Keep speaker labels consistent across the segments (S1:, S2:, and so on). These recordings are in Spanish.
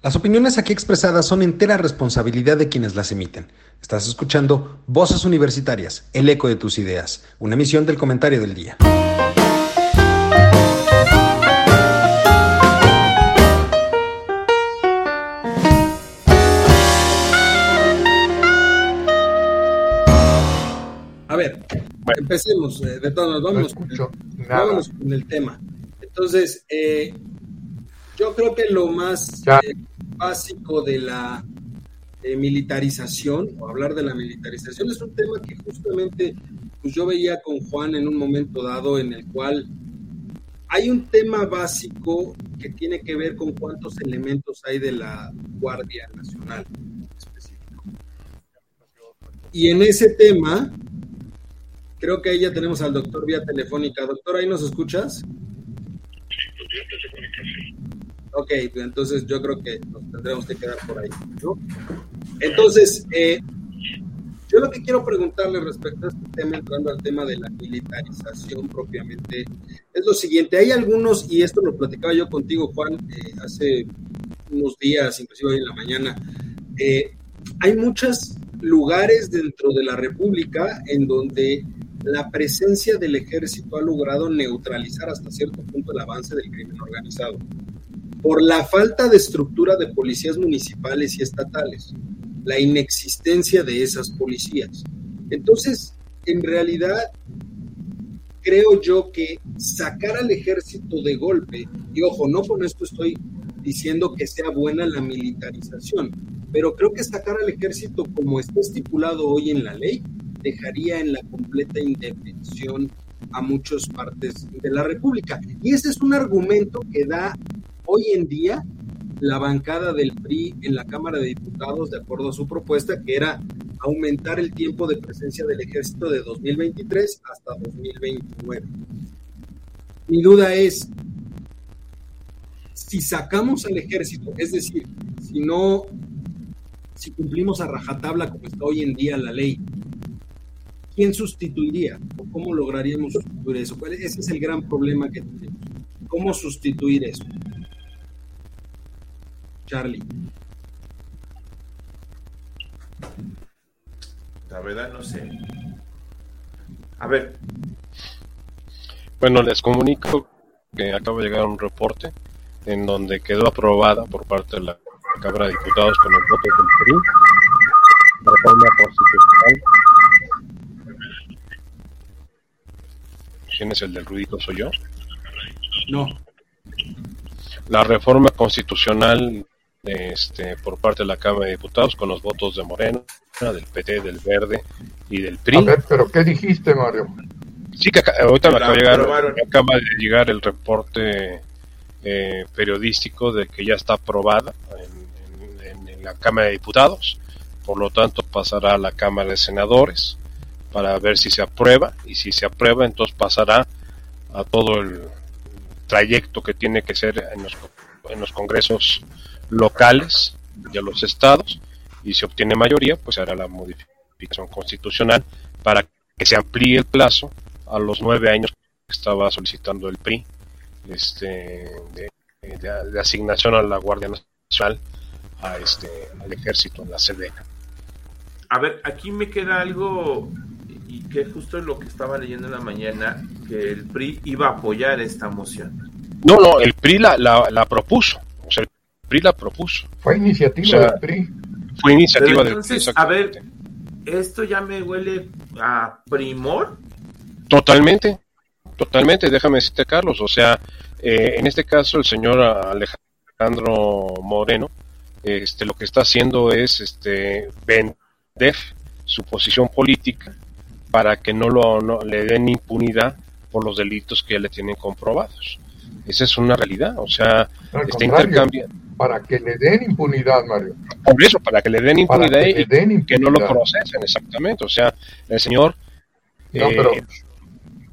S1: Las opiniones aquí expresadas son entera responsabilidad de quienes las emiten. Estás escuchando Voces Universitarias, el eco de tus ideas, una emisión del comentario del día.
S2: A ver, empecemos. Eh, de todos modos, vámonos, con el tema. Entonces, eh, yo creo que lo más eh, básico de la militarización, o hablar de la militarización, es un tema que justamente pues yo veía con Juan en un momento dado en el cual hay un tema básico que tiene que ver con cuántos elementos hay de la Guardia Nacional específico. Y en ese tema, creo que ahí ya tenemos al doctor vía telefónica. Doctor, ¿ahí nos escuchas? Ok, entonces yo creo que nos tendremos que quedar por ahí. Entonces, eh, yo lo que quiero preguntarle respecto a este tema, entrando al tema de la militarización propiamente, es lo siguiente. Hay algunos, y esto lo platicaba yo contigo, Juan, eh, hace unos días, inclusive hoy en la mañana, eh, hay muchos lugares dentro de la República en donde la presencia del ejército ha logrado neutralizar hasta cierto punto el avance del crimen organizado por la falta de estructura de policías municipales y estatales, la inexistencia de esas policías. Entonces, en realidad, creo yo que sacar al ejército de golpe, y ojo, no con esto estoy diciendo que sea buena la militarización, pero creo que sacar al ejército como está estipulado hoy en la ley, dejaría en la completa indefensión a muchas partes de la República. Y ese es un argumento que da hoy en día la bancada del PRI en la Cámara de Diputados, de acuerdo a su propuesta, que era aumentar el tiempo de presencia del ejército de 2023 hasta 2029. Mi duda es, si sacamos al ejército, es decir, si no, si cumplimos a rajatabla como está hoy en día la ley, ¿quién sustituiría? ¿O cómo lograríamos sustituir eso? Ese es el gran problema que tenemos. ¿Cómo sustituir eso? Charlie.
S3: La verdad no sé. A ver.
S4: Bueno, les comunico que acaba de llegar un reporte en donde quedó aprobada por parte de la Cámara de Diputados con el voto del PRI la reforma constitucional ¿Quién es el del ruidito? ¿Soy yo?
S2: No.
S4: La reforma constitucional este, por parte de la Cámara de Diputados con los votos de Moreno, del PT, del Verde y del PRI.
S5: A ver, pero ¿qué dijiste, Mario?
S4: Sí, que ahorita me acaba, de llegar, acaba de llegar el reporte eh, periodístico de que ya está aprobada en, en, la Cámara de Diputados, por lo tanto pasará a la Cámara de Senadores para ver si se aprueba y si se aprueba entonces pasará a todo el trayecto que tiene que ser en los, en los congresos locales de los estados y si obtiene mayoría pues se hará la modificación constitucional para que se amplíe el plazo a los nueve años que estaba solicitando el PRI este de, asignación a la Guardia Nacional a este al ejército en la Sedena.
S3: A ver, aquí me queda algo y que justo es lo que estaba leyendo en la mañana, que el PRI iba a apoyar esta moción.
S4: No, no, el PRI la, la, propuso, o sea, el PRI la propuso.
S5: Fue iniciativa del PRI.
S4: Fue iniciativa del
S3: PRI. A ver, ¿esto ya me huele a primor?
S4: Totalmente, totalmente, déjame decirte, Carlos, o sea, eh, en este caso el señor Alejandro Moreno, este, lo que está haciendo es este, vender su posición política para que no, lo, no le den impunidad por los delitos que ya le tienen comprobados. Esa es una realidad, o sea, está intercambiando.
S5: Para que le den impunidad, Mario.
S4: Por eso, para que le den impunidad, y que no lo procesen, exactamente. O sea, el señor, eh,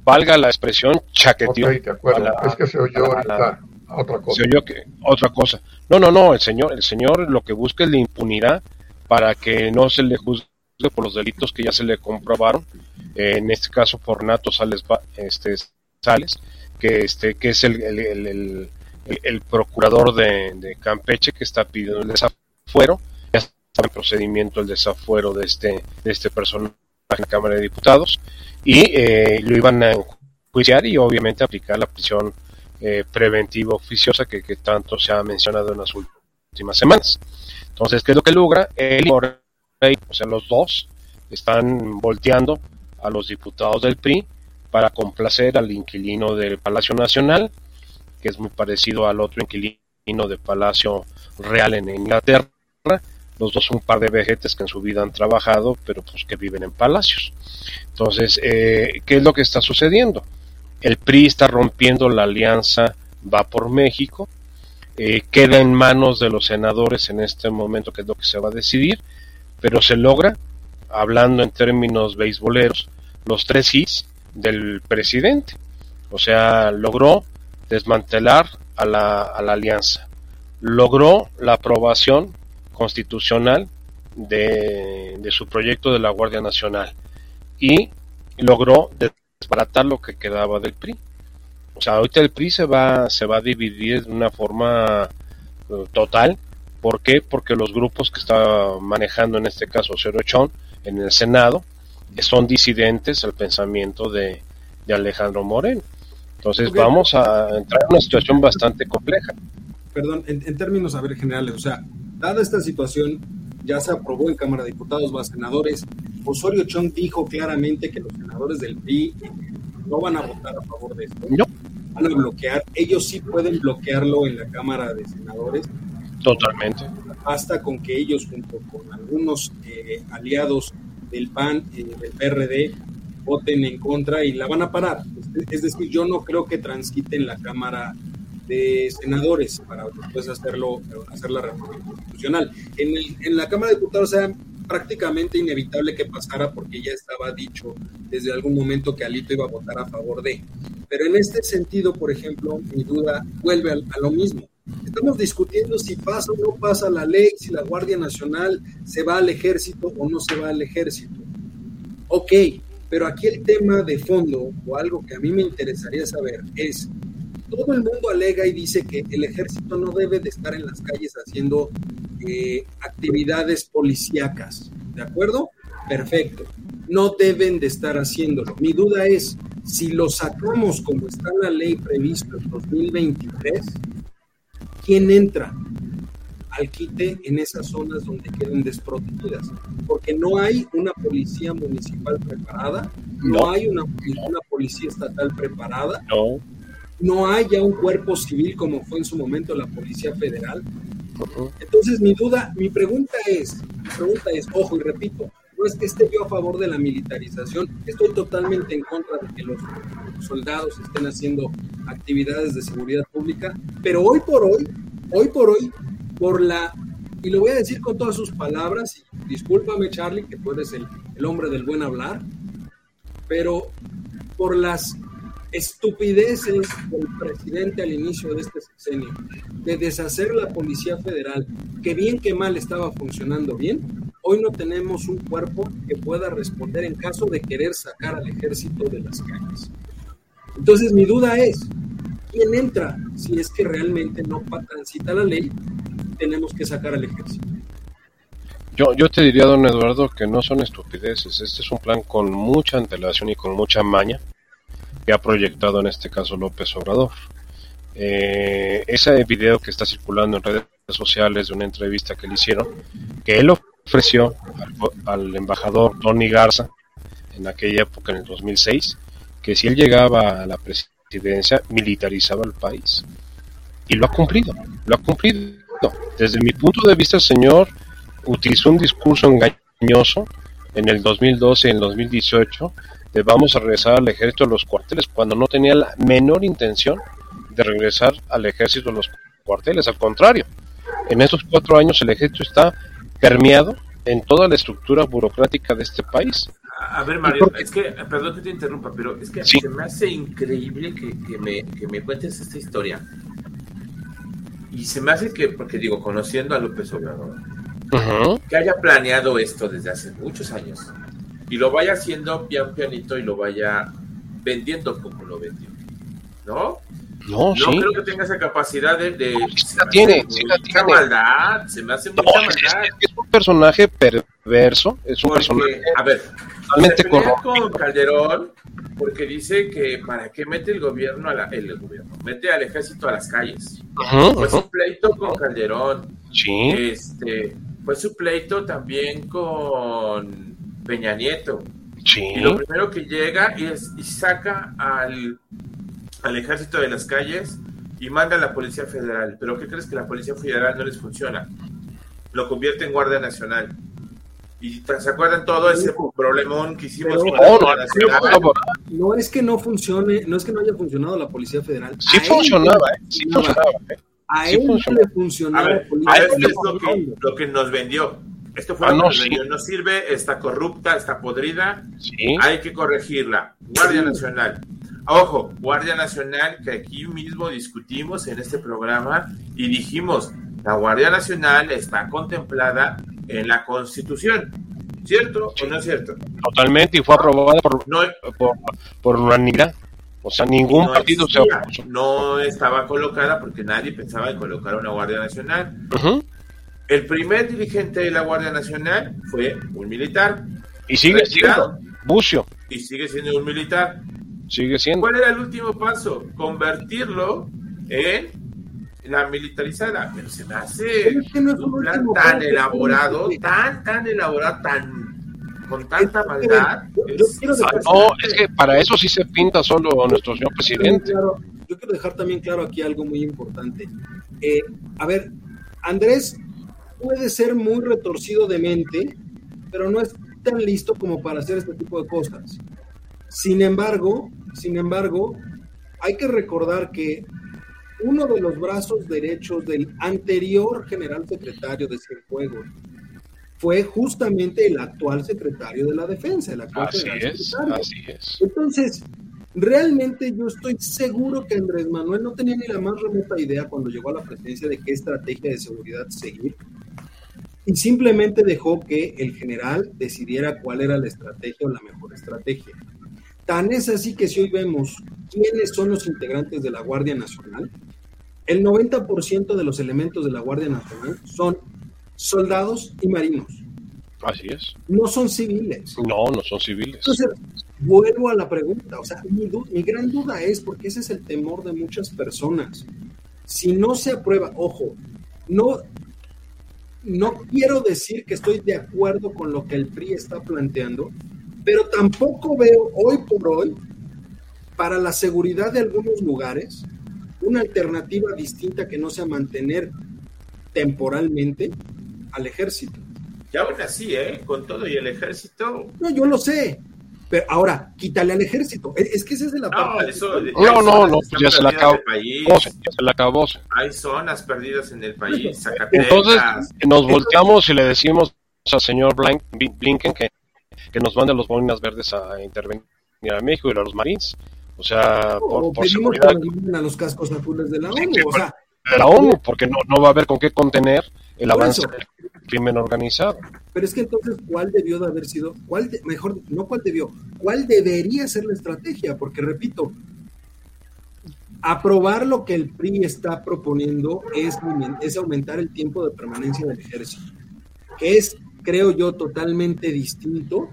S4: valga la expresión, chaqueteó.
S5: Okay, es que se oyó ahorita otra cosa.
S4: Se oyó que, otra cosa. No, no, no, el señor, el señor lo que busca es la impunidad para que no se le juzgue por los delitos que ya se le comprobaron, eh, en este caso por Nato Sales, este, Sales que, este, que es el, el, procurador de, Campeche que está pidiendo el desafuero, ya está en procedimiento el desafuero de este, de este personaje en la Cámara de Diputados y eh, lo iban a enjuiciar y obviamente aplicar la prisión eh, preventiva oficiosa que, que, tanto se ha mencionado en las últimas semanas. Entonces, ¿qué es lo que logra? El o sea, los dos están volteando a los diputados del PRI para complacer al inquilino del Palacio Nacional, que es muy parecido al otro inquilino de Palacio Real en Inglaterra. Los dos son un par de vejetes que en su vida han trabajado, pero pues que viven en palacios. Entonces, eh, ¿qué es lo que está sucediendo? El PRI está rompiendo la alianza Va por México, eh, queda en manos de los senadores en este momento, que es lo que se va a decidir, pero se logra, hablando en términos beisboleros, los tres hits del presidente. O sea, logró desmantelar a la, a la alianza, logró la aprobación constitucional de, de, su proyecto de la Guardia Nacional y logró desbaratar lo que quedaba del PRI. O sea, ahorita el PRI se va, se va a dividir de una forma eh, total. ¿Por qué? Porque los grupos que está manejando en este caso Chón en el Senado son disidentes al pensamiento de, Alejandro Moreno. Entonces vamos a entrar en una situación bastante compleja.
S2: Perdón, en, términos, a ver, generales, o sea, dada esta situación, ya se aprobó en Cámara de Diputados, va a senadores. Osorio Chong dijo claramente que los senadores del PRI no van a votar a favor de esto. No. Van a bloquear. Ellos sí pueden bloquearlo en la Cámara de Senadores.
S4: Totalmente.
S2: Basta con que ellos, junto con algunos eh, aliados del PAN, y del PRD, voten en contra y la van a parar. Es decir, yo no creo que transquiten la Cámara de Senadores para después hacerlo, hacer la reforma constitucional. En, en la Cámara de Diputados sea prácticamente inevitable que pasara porque ya estaba dicho desde algún momento que Alito iba a votar a favor de. Pero en este sentido, por ejemplo, mi duda vuelve a lo mismo. Estamos discutiendo si pasa o no pasa la ley, si la Guardia Nacional se va al ejército o no se va al ejército. Ok, pero aquí el tema de fondo, o algo que a mí me interesaría saber, es, todo el mundo alega y dice que el ejército no debe de estar en las calles haciendo eh, actividades policíacas, ¿de acuerdo? Perfecto. No deben de estar haciéndolo. Mi duda es, si lo sacamos como está la ley previsto en 2023, ¿quién entra al quite en esas zonas donde queden desprotegidas? Porque no hay una policía municipal preparada, no, hay una, una, policía estatal preparada,
S4: no.
S2: no hay ya un cuerpo civil como fue en su momento la Policía Federal. Entonces mi duda, mi pregunta es, mi pregunta es, ojo y repito, no es que esté yo a favor de la militarización, estoy totalmente en contra de que los soldados estén haciendo actividades de seguridad pública, pero hoy por hoy, hoy por hoy, por la, y lo voy a decir con todas sus palabras, discúlpame Charlie, que tú eres el, el hombre del buen hablar, pero por las estupideces del presidente al inicio de este sexenio, de deshacer la Policía Federal, que bien que mal estaba funcionando bien, hoy no tenemos un cuerpo que pueda responder en caso de querer sacar al ejército de las calles. Entonces mi duda es, ¿quién entra si es que realmente no transita la ley? Tenemos que sacar al ejército.
S4: Yo, yo te diría, don Eduardo, que no son estupideces. Este es un plan con mucha antelación y con mucha maña que ha proyectado en este caso López Obrador. Eh, ese video que está circulando en redes sociales de una entrevista que le hicieron, que él ofreció al, embajador Tony Garza en aquella época, en el 2006, que si él llegaba a la presidencia, militarizaba el país. Y lo ha cumplido, lo ha cumplido. Desde mi punto de vista, el señor utilizó un discurso engañoso en el 2012 y en el 2018 de vamos a regresar al ejército de los cuarteles, cuando no tenía la menor intención de regresar al ejército de los cuarteles. Al contrario, en estos cuatro años el ejército está permeado en toda la estructura burocrática de este país.
S3: A ver, Mario, es que, perdón que te interrumpa, pero es que se me hace increíble que, me, que me cuentes esta historia. Y se me hace que, porque digo, conociendo a López Obrador, que haya planeado esto desde hace muchos años y lo vaya haciendo pian pianito y lo vaya vendiendo como lo vendió, ¿no? No, no creo que tenga esa capacidad de. de
S4: sí la tiene, sí la tiene.
S3: maldad, se me hace mucha maldad.
S4: Es, un personaje perverso, es un personaje.
S3: A ver,
S4: totalmente
S3: con Calderón porque dice que para qué mete el gobierno, a la, el gobierno, mete al ejército a las calles. fue su pleito con Calderón.
S4: Sí.
S3: Este, fue su pleito también con Peña Nieto.
S4: Sí.
S3: Y lo primero que llega es, y saca al, al ejército de las calles y manda a la Policía Federal. Pero ¿qué crees que la Policía Federal no les funciona? Lo convierte en Guardia Nacional. Y se acuerdan todo ese problemón que hicimos con
S2: la no, no, es que no funcione, no es que no haya funcionado la Policía Federal.
S4: Sí funcionaba, ¿eh? Sí funcionaba. ¿eh?
S2: A él no le funcionaba.
S3: la Policía es lo que, lo que nos vendió. Esto fue ah, lo que nos vendió. No sirve, está corrupta, está podrida.
S4: Sí.
S3: Hay que corregirla. Guardia Nacional. Ojo, Guardia Nacional, que aquí mismo discutimos en este programa y dijimos, la Guardia Nacional está contemplada en la Constitución. ¿Cierto o no es cierto?
S4: Totalmente, y fue aprobada por, no, por, por unanimidad. O sea, ningún partido se opuso.
S3: No estaba colocada porque nadie pensaba en colocar una Guardia Nacional. El primer dirigente de la Guardia Nacional fue un militar.
S4: Y sigue siendo Bucio.
S3: Y sigue siendo un militar.
S4: Sigue siendo.
S3: ¿Cuál era el último paso? Convertirlo en la militarizada, pero se me hace un plan tan elaborado, tan, tan elaborado, tan con tanta maldad.
S4: no, es que para eso sí se pinta solo nuestro señor presidente.
S2: yo quiero dejar también claro aquí algo muy importante. Eh, a ver, Andrés puede ser muy retorcido de mente, pero no es tan listo como para hacer este tipo de cosas. Sin embargo, sin embargo, hay que recordar que uno de los brazos derechos del anterior general secretario de Cienfuegos fue justamente el actual secretario de la defensa, el actual
S4: así es, Así es.
S2: Entonces, realmente yo estoy seguro que Andrés Manuel no tenía ni la más remota idea cuando llegó a la presidencia de qué estrategia de seguridad seguir y simplemente dejó que el general decidiera cuál era la estrategia o la mejor estrategia. Tan es así que si hoy vemos quiénes son los integrantes de la Guardia Nacional, el 90% de los elementos de la Guardia Nacional son soldados y marinos.
S4: Así es.
S2: No son civiles.
S4: No, no son civiles.
S2: Entonces, vuelvo a la pregunta. O sea, mi, mi gran duda es, porque ese es el temor de muchas personas. Si no se aprueba, ojo, no, no quiero decir que estoy de acuerdo con lo que el PRI está planteando, pero tampoco veo hoy por hoy, para la seguridad de algunos lugares, una alternativa distinta que no sea mantener temporalmente al ejército.
S3: Y aún así, ¿eh? Con todo y el ejército.
S2: No, yo lo sé. Pero ahora, quítale al ejército. Es que esa es la
S3: parte.
S4: No, no, no, ya se la acabó. Ya se la acabó.
S3: Hay zonas perdidas en el país.
S4: Entonces, nos volteamos y le decimos al señor Blinken que que nos manden los bolinas verdes a intervenir a México y a los Marines. O sea,
S2: por, por seguridad. a los cascos azules de la ONU. o sea,
S4: de la ONU, porque no, no va a haber con qué contener el avance del crimen organizado.
S2: Pero es que entonces, ¿cuál debió de haber sido? ¿Cuál mejor, no cuál debió, cuál debería ser la estrategia? Porque repito, aprobar lo que el PRI está proponiendo es, es aumentar el tiempo de permanencia del ejército, que es creo yo, totalmente distinto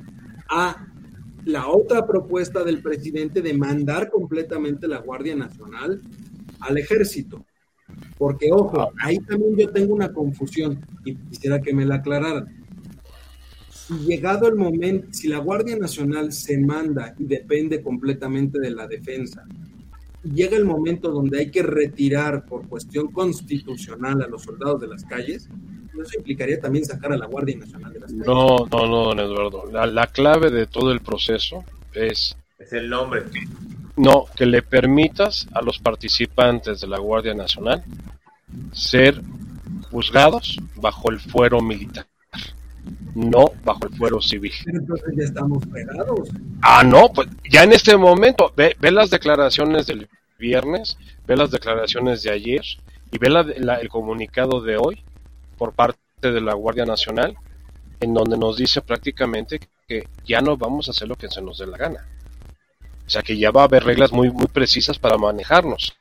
S2: a la otra propuesta del presidente de mandar completamente la Guardia Nacional al ejército. Porque, ojo, ahí también yo tengo una confusión y quisiera que me la aclararan. Si llegado el momento, si la Guardia Nacional se manda y depende completamente de la defensa, llega el momento donde hay que retirar por cuestión constitucional a los soldados de las calles, eso implicaría también sacar a la Guardia Nacional de las
S4: No, no, no, don Eduardo. La, clave de todo el proceso es...
S3: Es el nombre.
S4: No, que le permitas a los participantes de la Guardia Nacional ser juzgados bajo el fuero militar, no bajo el fuero civil.
S2: Pero entonces ya estamos fregados.
S4: Ah, no, pues ya en este momento, ve, ve las declaraciones del viernes, ve las declaraciones de ayer y ve la, el comunicado de hoy por parte de la Guardia Nacional, en donde nos dice prácticamente que ya no vamos a hacer lo que se nos dé la gana. O sea que ya va a haber reglas muy, muy precisas para manejarnos.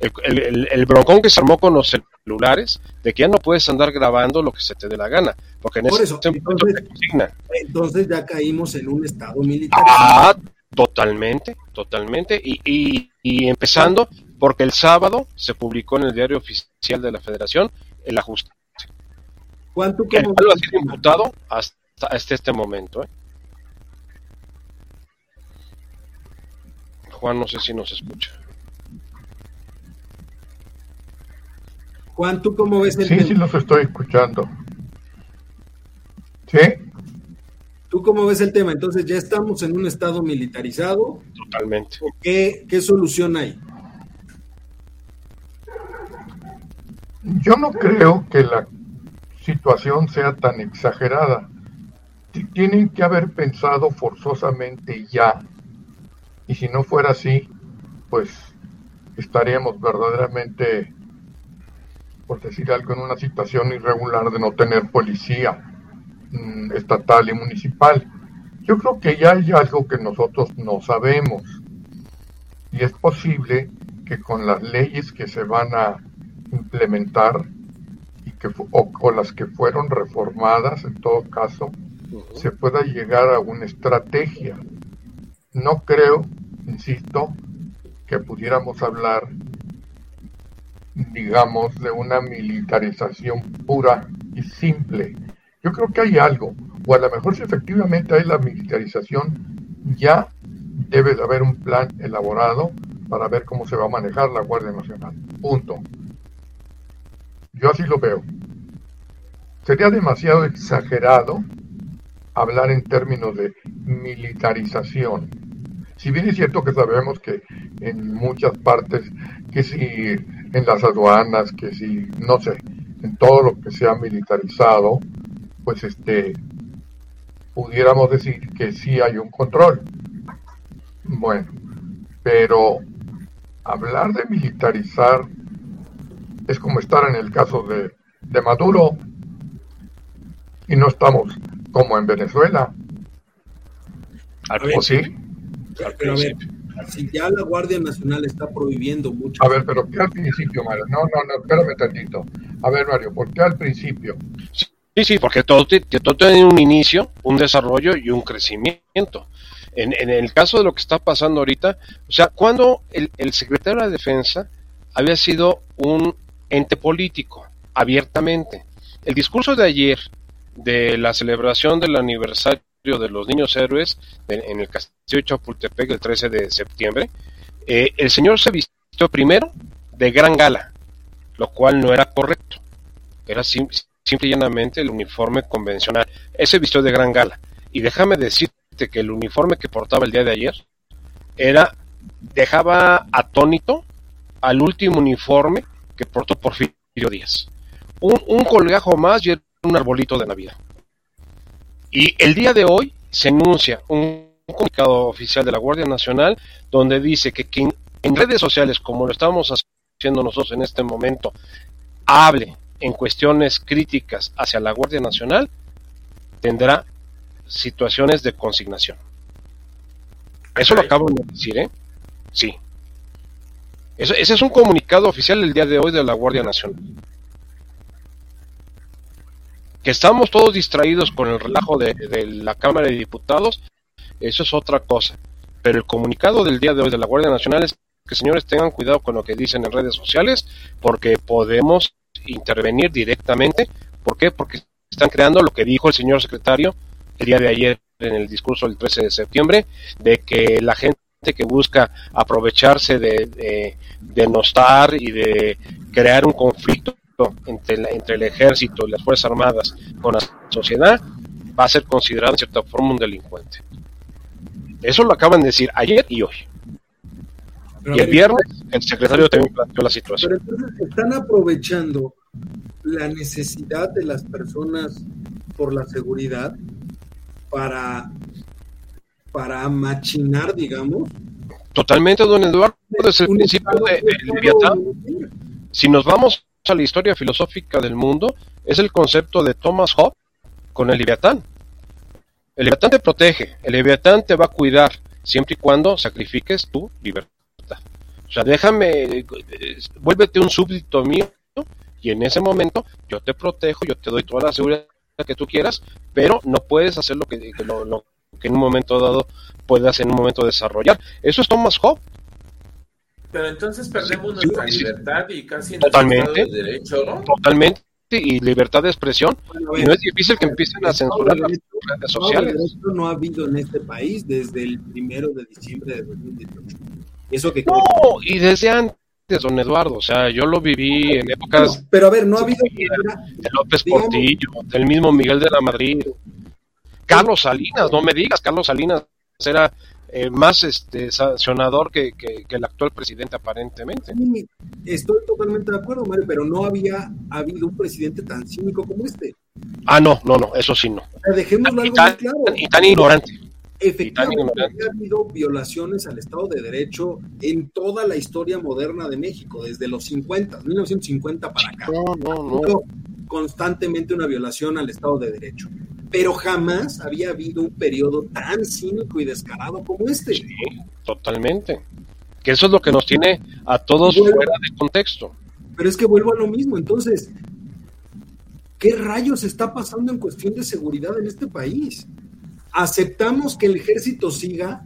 S4: el, el, broncón que se armó con los celulares, de que ya no puedes andar grabando lo que se te dé la gana, porque en ese
S2: eso, entonces, entonces ya caímos en un estado militar.
S4: Ah, totalmente, totalmente, y, y, empezando porque el sábado se publicó en el diario oficial de la Federación el ajuste.
S2: ¿Cuánto
S4: que ha sido imputado hasta, hasta este momento. ¿eh? Juan, no sé si nos escucha.
S2: Juan, ¿tú cómo ves el
S5: Sí, sí, los estoy escuchando. ¿Sí?
S2: ¿Tú cómo ves el tema? Entonces, ¿ya estamos en un estado militarizado?
S4: Totalmente.
S2: ¿Qué, qué solución hay?
S5: Yo no creo que la situación sea tan exagerada. Tienen que haber pensado forzosamente ya y si no fuera así, pues estaríamos verdaderamente, por decir algo, en una situación irregular de no tener policía mm, estatal y municipal. Yo creo que ya hay algo que nosotros no sabemos y es posible que con las leyes que se van a implementar que o con las que fueron reformadas en todo caso se pueda llegar a una estrategia no creo, insisto, que pudiéramos hablar, digamos, de una militarización pura y simple. Yo creo que hay algo, o a lo mejor si efectivamente hay la militarización, ya debe de haber un plan elaborado para ver cómo se va a manejar la Guardia Nacional. Punto. Yo así lo veo. Sería demasiado exagerado hablar en términos de militarización si bien es cierto que sabemos que en muchas partes, que si en las aduanas, que si, no sé, en todo lo que sea militarizado, pues este, pudiéramos decir que sí hay un control. Bueno, pero hablar de militarizar es como estar en el caso de, de Maduro y no estamos como en Venezuela.
S2: ¿O sí? Pero a ver, si ya la Guardia Nacional está prohibiendo mucho.
S5: A ver, pero ¿qué al principio, Mario? No, no, no, espérame tantito. A ver, Mario, ¿por qué al principio?
S4: Sí, sí, porque todo, todo tiene un inicio, un desarrollo y un crecimiento. En, en, el caso de lo que está pasando ahorita, o sea, cuando el, el secretario de la Defensa había sido un ente político, abiertamente. El discurso de ayer de la celebración del aniversario de los Niños Héroes en el Castillo de Chapultepec el 13 de septiembre, eh, el señor se vistió primero de gran gala, lo cual no era correcto. Era simple, y llanamente el uniforme convencional. Ese vistió de gran gala. Y déjame decirte que el uniforme que portaba el día de ayer era dejaba atónito al último uniforme que portó Porfirio Díaz. Un, un colgajo más y un arbolito de Navidad. Y el día de hoy se anuncia un comunicado oficial de la Guardia Nacional donde dice que quien en redes sociales, como lo estamos haciendo nosotros en este momento, hable en cuestiones críticas hacia la Guardia Nacional, tendrá situaciones de consignación. Eso lo acabo de decir, ¿eh? Sí. Ese es un comunicado oficial del día de hoy de la Guardia Nacional. Que estamos todos distraídos con el relajo de, la Cámara de Diputados, eso es otra cosa. Pero el comunicado del día de hoy de la Guardia Nacional es que señores tengan cuidado con lo que dicen en redes sociales, porque podemos intervenir directamente. ¿Por qué? Porque están creando lo que dijo el señor secretario el día de ayer en el discurso del 13 de septiembre, de que la gente que busca aprovecharse de, de denostar y de crear un conflicto entre, entre el ejército y las Fuerzas Armadas con la sociedad, va a ser considerado en cierta forma un delincuente. Eso lo acaban de decir ayer y hoy. y el viernes el secretario también planteó la situación.
S2: Pero entonces están aprovechando la necesidad de las personas por la seguridad para, para machinar, digamos.
S4: Totalmente, don Eduardo, desde el principio de, de Si nos vamos a la historia filosófica del mundo es el concepto de Thomas Hobbes con el Leviatán. El Leviatán te protege, el Leviatán te va a cuidar siempre y cuando sacrifiques tu libertad. O sea, déjame, vuélvete un súbdito mío y en ese momento yo te protejo, yo te doy toda la seguridad que tú quieras, pero no puedes hacer lo que, lo, que en un momento dado puedas en un momento desarrollar. Eso es Thomas Hobbes.
S3: Pero entonces perdemos nuestra libertad y casi
S4: totalmente,
S3: derecho, ¿no?
S4: Totalmente y libertad de expresión y no es difícil que empiecen a censurar las redes sociales.
S2: Esto no ha habido en este país desde el primero de diciembre de 2018. Eso que
S4: no, y desde antes, don Eduardo, o sea, yo lo viví en épocas...
S2: pero a ver, no ha habido...
S4: De López Portillo, del mismo Miguel de la Madrid, Carlos Salinas, no me digas, Carlos Salinas era eh, más este, sancionador que, el actual presidente aparentemente.
S2: estoy totalmente de acuerdo, Mario, pero no había habido un presidente tan cínico como este.
S4: Ah, no, no, no, eso sí no.
S2: dejémoslo
S4: algo tan, claro. Y tan ignorante.
S2: Efectivamente, ha habido violaciones al Estado de Derecho en toda la historia moderna de México, desde los 50, 1950 para acá. No, no, no. Constantemente una violación al Estado de Derecho pero jamás había habido un periodo tan cínico y descarado como este.
S4: Sí, totalmente. Que eso es lo que nos tiene a todos fuera de contexto.
S2: Pero es que vuelvo a lo mismo, entonces, ¿qué rayos está pasando en cuestión de seguridad en este país? ¿Aceptamos que el ejército siga?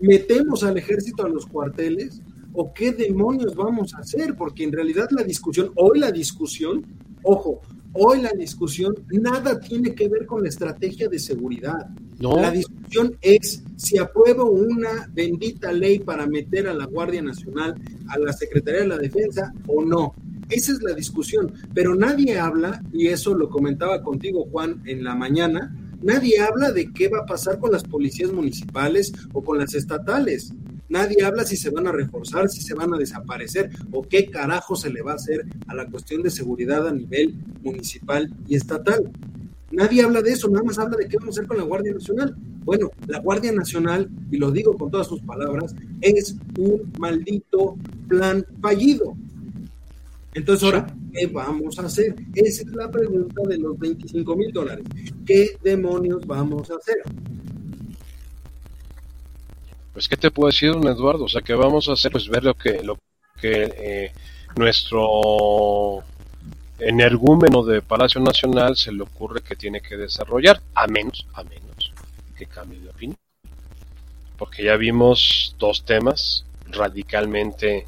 S2: ¿Metemos al ejército a los cuarteles? ¿O qué demonios vamos a hacer? Porque en realidad la discusión, hoy la discusión, ojo, Hoy la discusión nada tiene que ver con la estrategia de seguridad. La discusión es si apruebo una bendita ley para meter a la Guardia Nacional a la Secretaría de la Defensa o no. Esa es la discusión. Pero nadie habla, y eso lo comentaba contigo Juan en la mañana, nadie habla de qué va a pasar con las policías municipales o con las estatales. Nadie habla si se van a reforzar, si se van a desaparecer o qué carajo se le va a hacer a la cuestión de seguridad a nivel municipal y estatal. Nadie habla de eso, nada más habla de qué vamos a hacer con la Guardia Nacional. Bueno, la Guardia Nacional, y lo digo con todas sus palabras, es un maldito plan fallido. Entonces ahora, ¿qué vamos a hacer? Esa es la pregunta de los 25 mil dólares. ¿Qué demonios vamos a hacer?
S4: Pues qué te puedo decir don Eduardo o sea que vamos a hacer pues ver lo que lo que eh, nuestro energúmeno de Palacio Nacional se le ocurre que tiene que desarrollar a menos a menos que cambie de opinión. Porque ya vimos dos temas radicalmente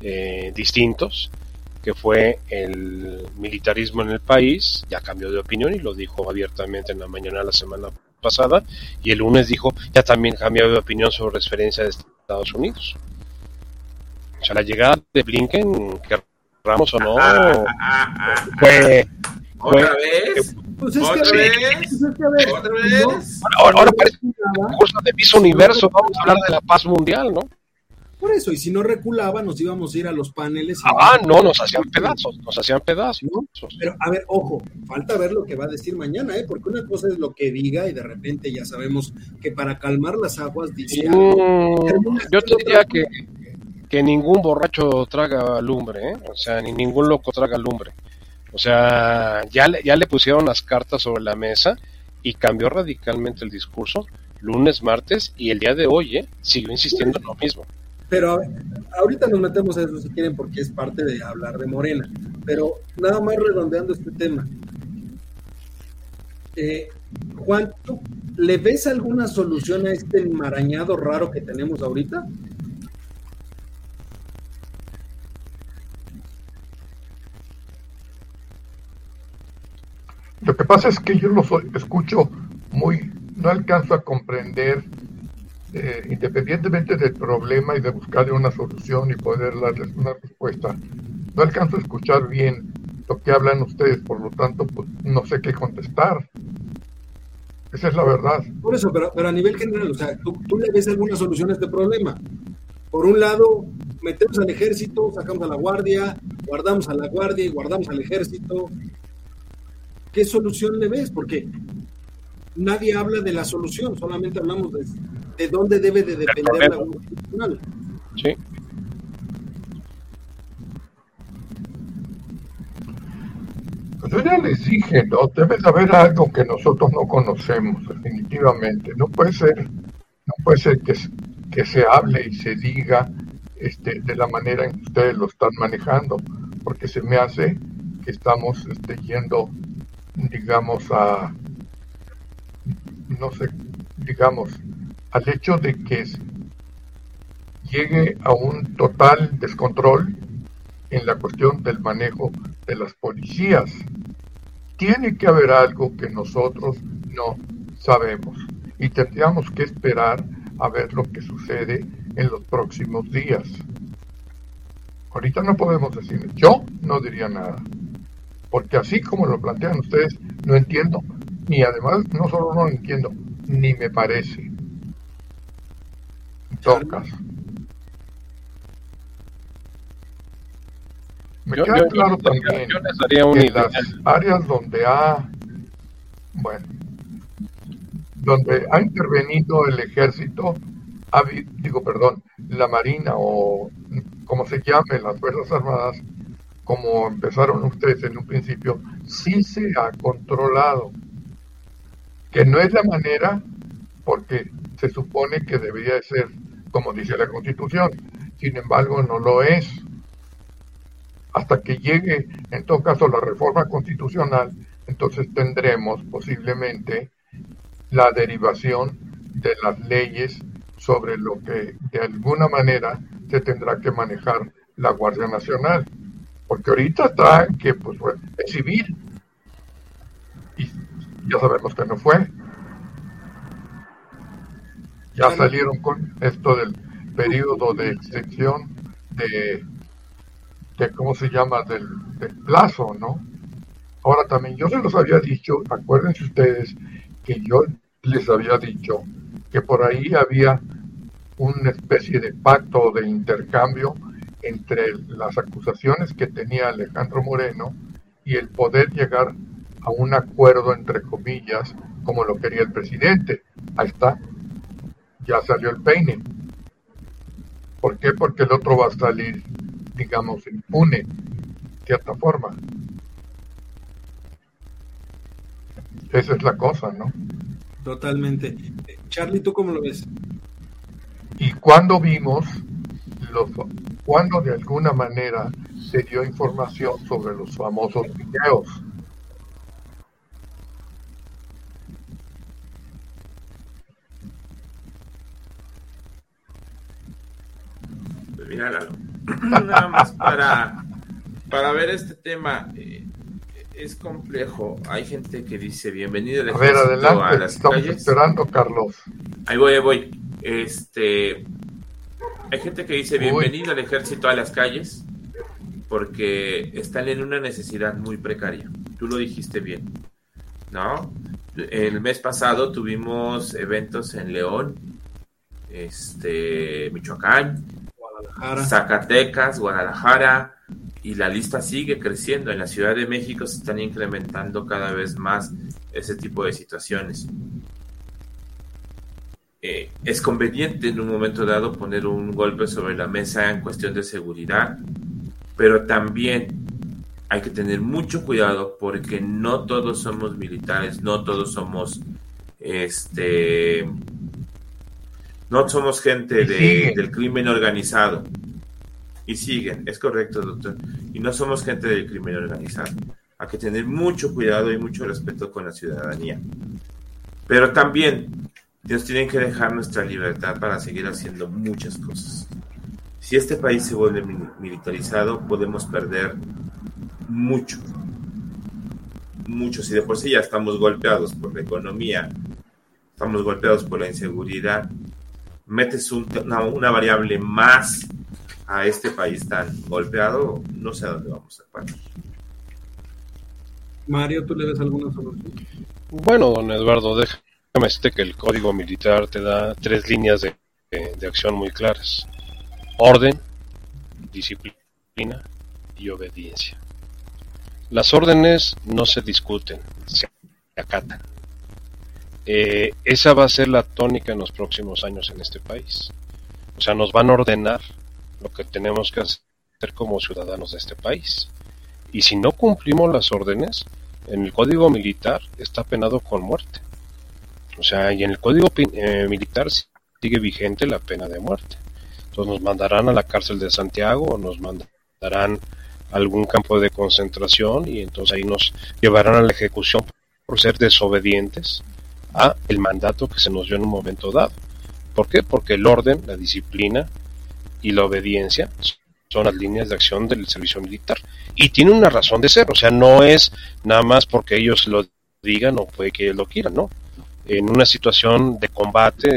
S4: eh, distintos que fue el militarismo en el país, ya cambió de opinión y lo dijo abiertamente en la mañana la semana pasada y el lunes dijo ya también cambió de opinión sobre referencia de Estados Unidos. O sea, la llegada de Blinken, querramos o no, fue...
S3: ¿Otra vez? Pues es ¿Otra, vez? ¿Otra vez?
S4: Ahora, ahora parece un curso de Miss Universo, vamos a hablar de la paz mundial, ¿no?
S2: Por eso, y si no reculaba, nos íbamos a ir a los paneles.
S4: ah, no, nos hacían pedazos, nos hacían pedazos.
S2: Pero, a ver, ojo, falta ver lo que va a decir mañana, ¿eh? Porque una cosa es lo que diga y de repente ya sabemos que para calmar las aguas dice.
S4: Mm, yo te diría que, que ningún borracho traga lumbre, ¿eh? O sea, ni ningún loco traga lumbre. O sea, ya, ya le pusieron las cartas sobre la mesa y cambió radicalmente el discurso lunes, martes y el día de hoy, ¿eh? Siguió insistiendo en lo mismo.
S2: Pero ahorita nos metemos a eso si quieren porque es parte de hablar de Morena. Pero nada más redondeando este tema. Eh, Juan, ¿tú le ves alguna solución a este enmarañado raro que tenemos ahorita?
S5: Lo que pasa es que yo lo escucho muy, no alcanzo a comprender eh, independientemente del problema y de buscarle una solución y poder darles una respuesta, no alcanzo a escuchar bien lo que hablan ustedes, por lo tanto, pues no sé qué contestar. Esa es la verdad.
S2: Por eso, pero, pero a nivel general, o sea, ¿tú, ¿tú, le ves alguna solución a este problema? Por un lado, metemos al ejército, sacamos a la guardia, guardamos a la guardia y guardamos al ejército. ¿Qué solución le ves? Porque nadie habla de la solución, solamente hablamos de, de dónde debe de depender la Unión Nacional. Sí.
S5: Pues yo ya les dije, ¿no? Debe de haber algo que nosotros no conocemos, definitivamente. No puede ser, no puede ser que, que se hable y se diga este, de la manera en que ustedes lo están manejando, porque se me hace que estamos este, yendo, digamos, a, no sé, digamos, al hecho de que llegue a un total descontrol en la cuestión del manejo de las policías. Tiene que haber algo que nosotros no sabemos y tendríamos que esperar a ver lo que sucede en los próximos días. Ahorita no podemos decir, yo no diría nada, porque así como lo plantean ustedes, no entiendo, ni además no solo no entiendo, ni me parece. Caso. Me queda claro también que las áreas donde ha, bueno, donde ha intervenido el ejército, digo, perdón, la Marina o como se llame, las Fuerzas Armadas, como empezaron ustedes en un principio, sí se ha controlado. Que no es la manera, porque se supone que debería ser como dice la Constitución. Sin embargo, no lo es. Hasta que llegue, en todo caso, la reforma constitucional, entonces tendremos posiblemente la derivación de las leyes sobre lo que de alguna manera se tendrá que manejar la Guardia Nacional. Porque ahorita está que pues fue civil. Y ya sabemos que no fue. Ya salieron con esto del periodo de extensión de, de ¿cómo se llama? Del, del plazo, ¿no? Ahora también yo se los había dicho, acuérdense ustedes que yo les había dicho que por ahí había una especie de pacto de intercambio entre las acusaciones que tenía Alejandro Moreno y el poder llegar a un acuerdo entre comillas como lo quería el presidente. Ahí está, ya salió el peine. ¿Por qué? Porque el otro va a salir, digamos, impune, de cierta forma. Esa es la cosa, ¿no?
S2: Totalmente. Charlie, ¿tú cómo lo ves?
S5: Y cuando vimos, los, cuando de alguna manera se dio información sobre los famosos videos.
S3: Pues mira, nada más para, para ver este tema. Eh, es complejo. Hay gente que dice bienvenido
S5: a ver, adelante, estamos esperando, Carlos.
S3: Ahí voy, ahí voy. Este, hay gente que dice bienvenido al ejército a las calles porque están en una necesidad muy precaria. Tú lo dijiste bien, ¿no? El mes pasado tuvimos eventos en León, este, Michoacán, Zacatecas, Guadalajara, y la lista sigue creciendo. En la Ciudad de México se están incrementando cada vez más ese tipo de situaciones. Eh, es conveniente en un momento dado poner un golpe sobre la mesa en cuestión de seguridad, pero también hay que tener mucho cuidado porque no todos somos militares, no todos somos este no somos gente del crimen organizado. Y siguen, es correcto, doctor. Y no somos gente del crimen organizado. Hay que tener mucho cuidado y mucho respeto con la ciudadanía. Pero también Dios tiene que dejar nuestra libertad para seguir haciendo muchas cosas. Si este país se vuelve militarizado, podemos perder mucho. Mucho. Si de por sí ya estamos golpeados por la economía, estamos golpeados por la inseguridad, metes una, variable más a este país tan golpeado, no sé a dónde vamos a parar.
S2: Mario, ¿tú le ves alguna solución?
S4: Bueno, don Eduardo, déjame decirte que el código militar te da tres líneas de, de acción muy claras. Orden, disciplina y obediencia. Las órdenes no se discuten, se acatan. Eh, esa va a ser la tónica en los próximos años en este país. O sea, nos van a ordenar lo que tenemos que hacer como ciudadanos de este país. Y si no cumplimos las órdenes, en el código militar está penado con muerte. O sea, y en el código eh, militar sigue vigente la pena de muerte. Entonces nos mandarán a la cárcel de Santiago o nos mandarán a algún campo de concentración y entonces ahí nos llevarán a la ejecución por ser desobedientes a el mandato que se nos dio en un momento dado. ¿Por qué? Porque el orden, la disciplina y la obediencia son las líneas de acción del servicio militar. Y tiene una razón de ser, o sea, no es nada más porque ellos lo digan o puede que ellos lo quieran, ¿no? En una situación de combate,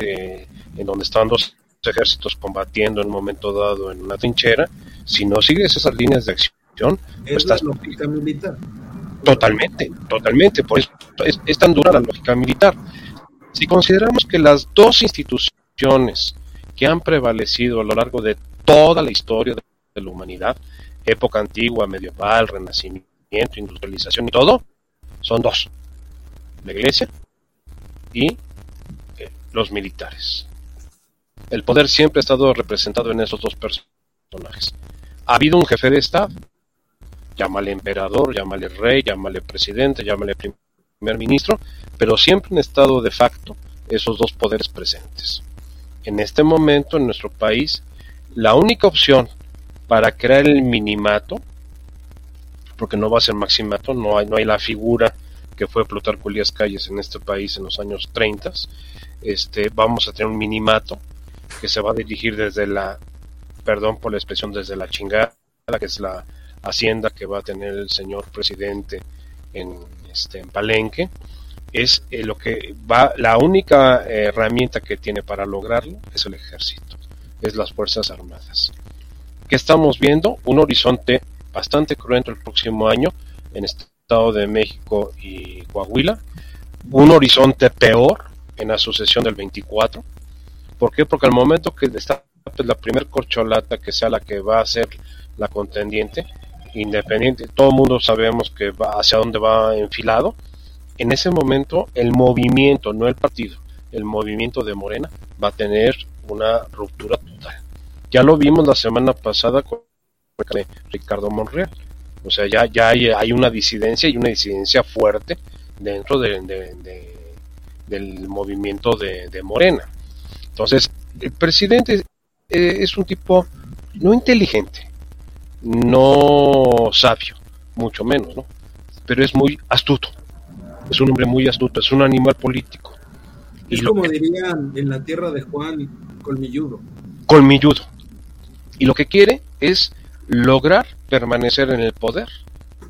S4: eh, en donde están dos ejércitos combatiendo en un momento dado en una trinchera, si no sigues esas líneas de acción,
S2: pues estás... lógica militar.
S4: Totalmente, totalmente, por eso es, tan dura la lógica militar. Si consideramos que las dos instituciones que han prevalecido a lo largo de toda la historia de la humanidad, época antigua, medieval, renacimiento, industrialización y todo, son dos. La iglesia y eh, los militares. El poder siempre ha estado representado en esos dos personajes. Ha habido un jefe de Estado, llámale emperador, llámale rey, llámale presidente, llámale primer ministro, pero siempre en estado de facto esos dos poderes presentes. En este momento en nuestro país, la única opción para crear el minimato, porque no va a ser maximato, no hay, no hay la figura que fue Plutarco Elías Calles en este país en los años 30, este, vamos a tener un minimato que se va a dirigir desde la, perdón por la expresión, desde la chingada, que es la hacienda que va a tener el señor presidente en, este, en Palenque, es eh, lo que va, la única herramienta que tiene para lograrlo es el ejército, es las Fuerzas Armadas. ¿Qué estamos viendo? Un horizonte bastante cruento el próximo año en Estado de México y Coahuila, un horizonte peor en la sucesión del 24. ¿Por qué? Porque al momento que está la primer corcholata que sea la que va a ser la contendiente, independiente, todo el mundo sabemos que va hacia dónde va enfilado. En ese momento el movimiento, no el partido, el movimiento de Morena va a tener una ruptura total. Ya lo vimos la semana pasada con Ricardo Monreal. O sea, ya, ya hay, una disidencia y una disidencia fuerte dentro de, del movimiento de, Morena. Entonces, el presidente eh, es un tipo no inteligente, no sabio, mucho menos, ¿no? Pero es muy astuto. Es un hombre muy astuto, es un animal político.
S2: Es como dirían en la tierra de Juan, colmilludo.
S4: Colmilludo. Y lo que quiere es lograr permanecer en el poder,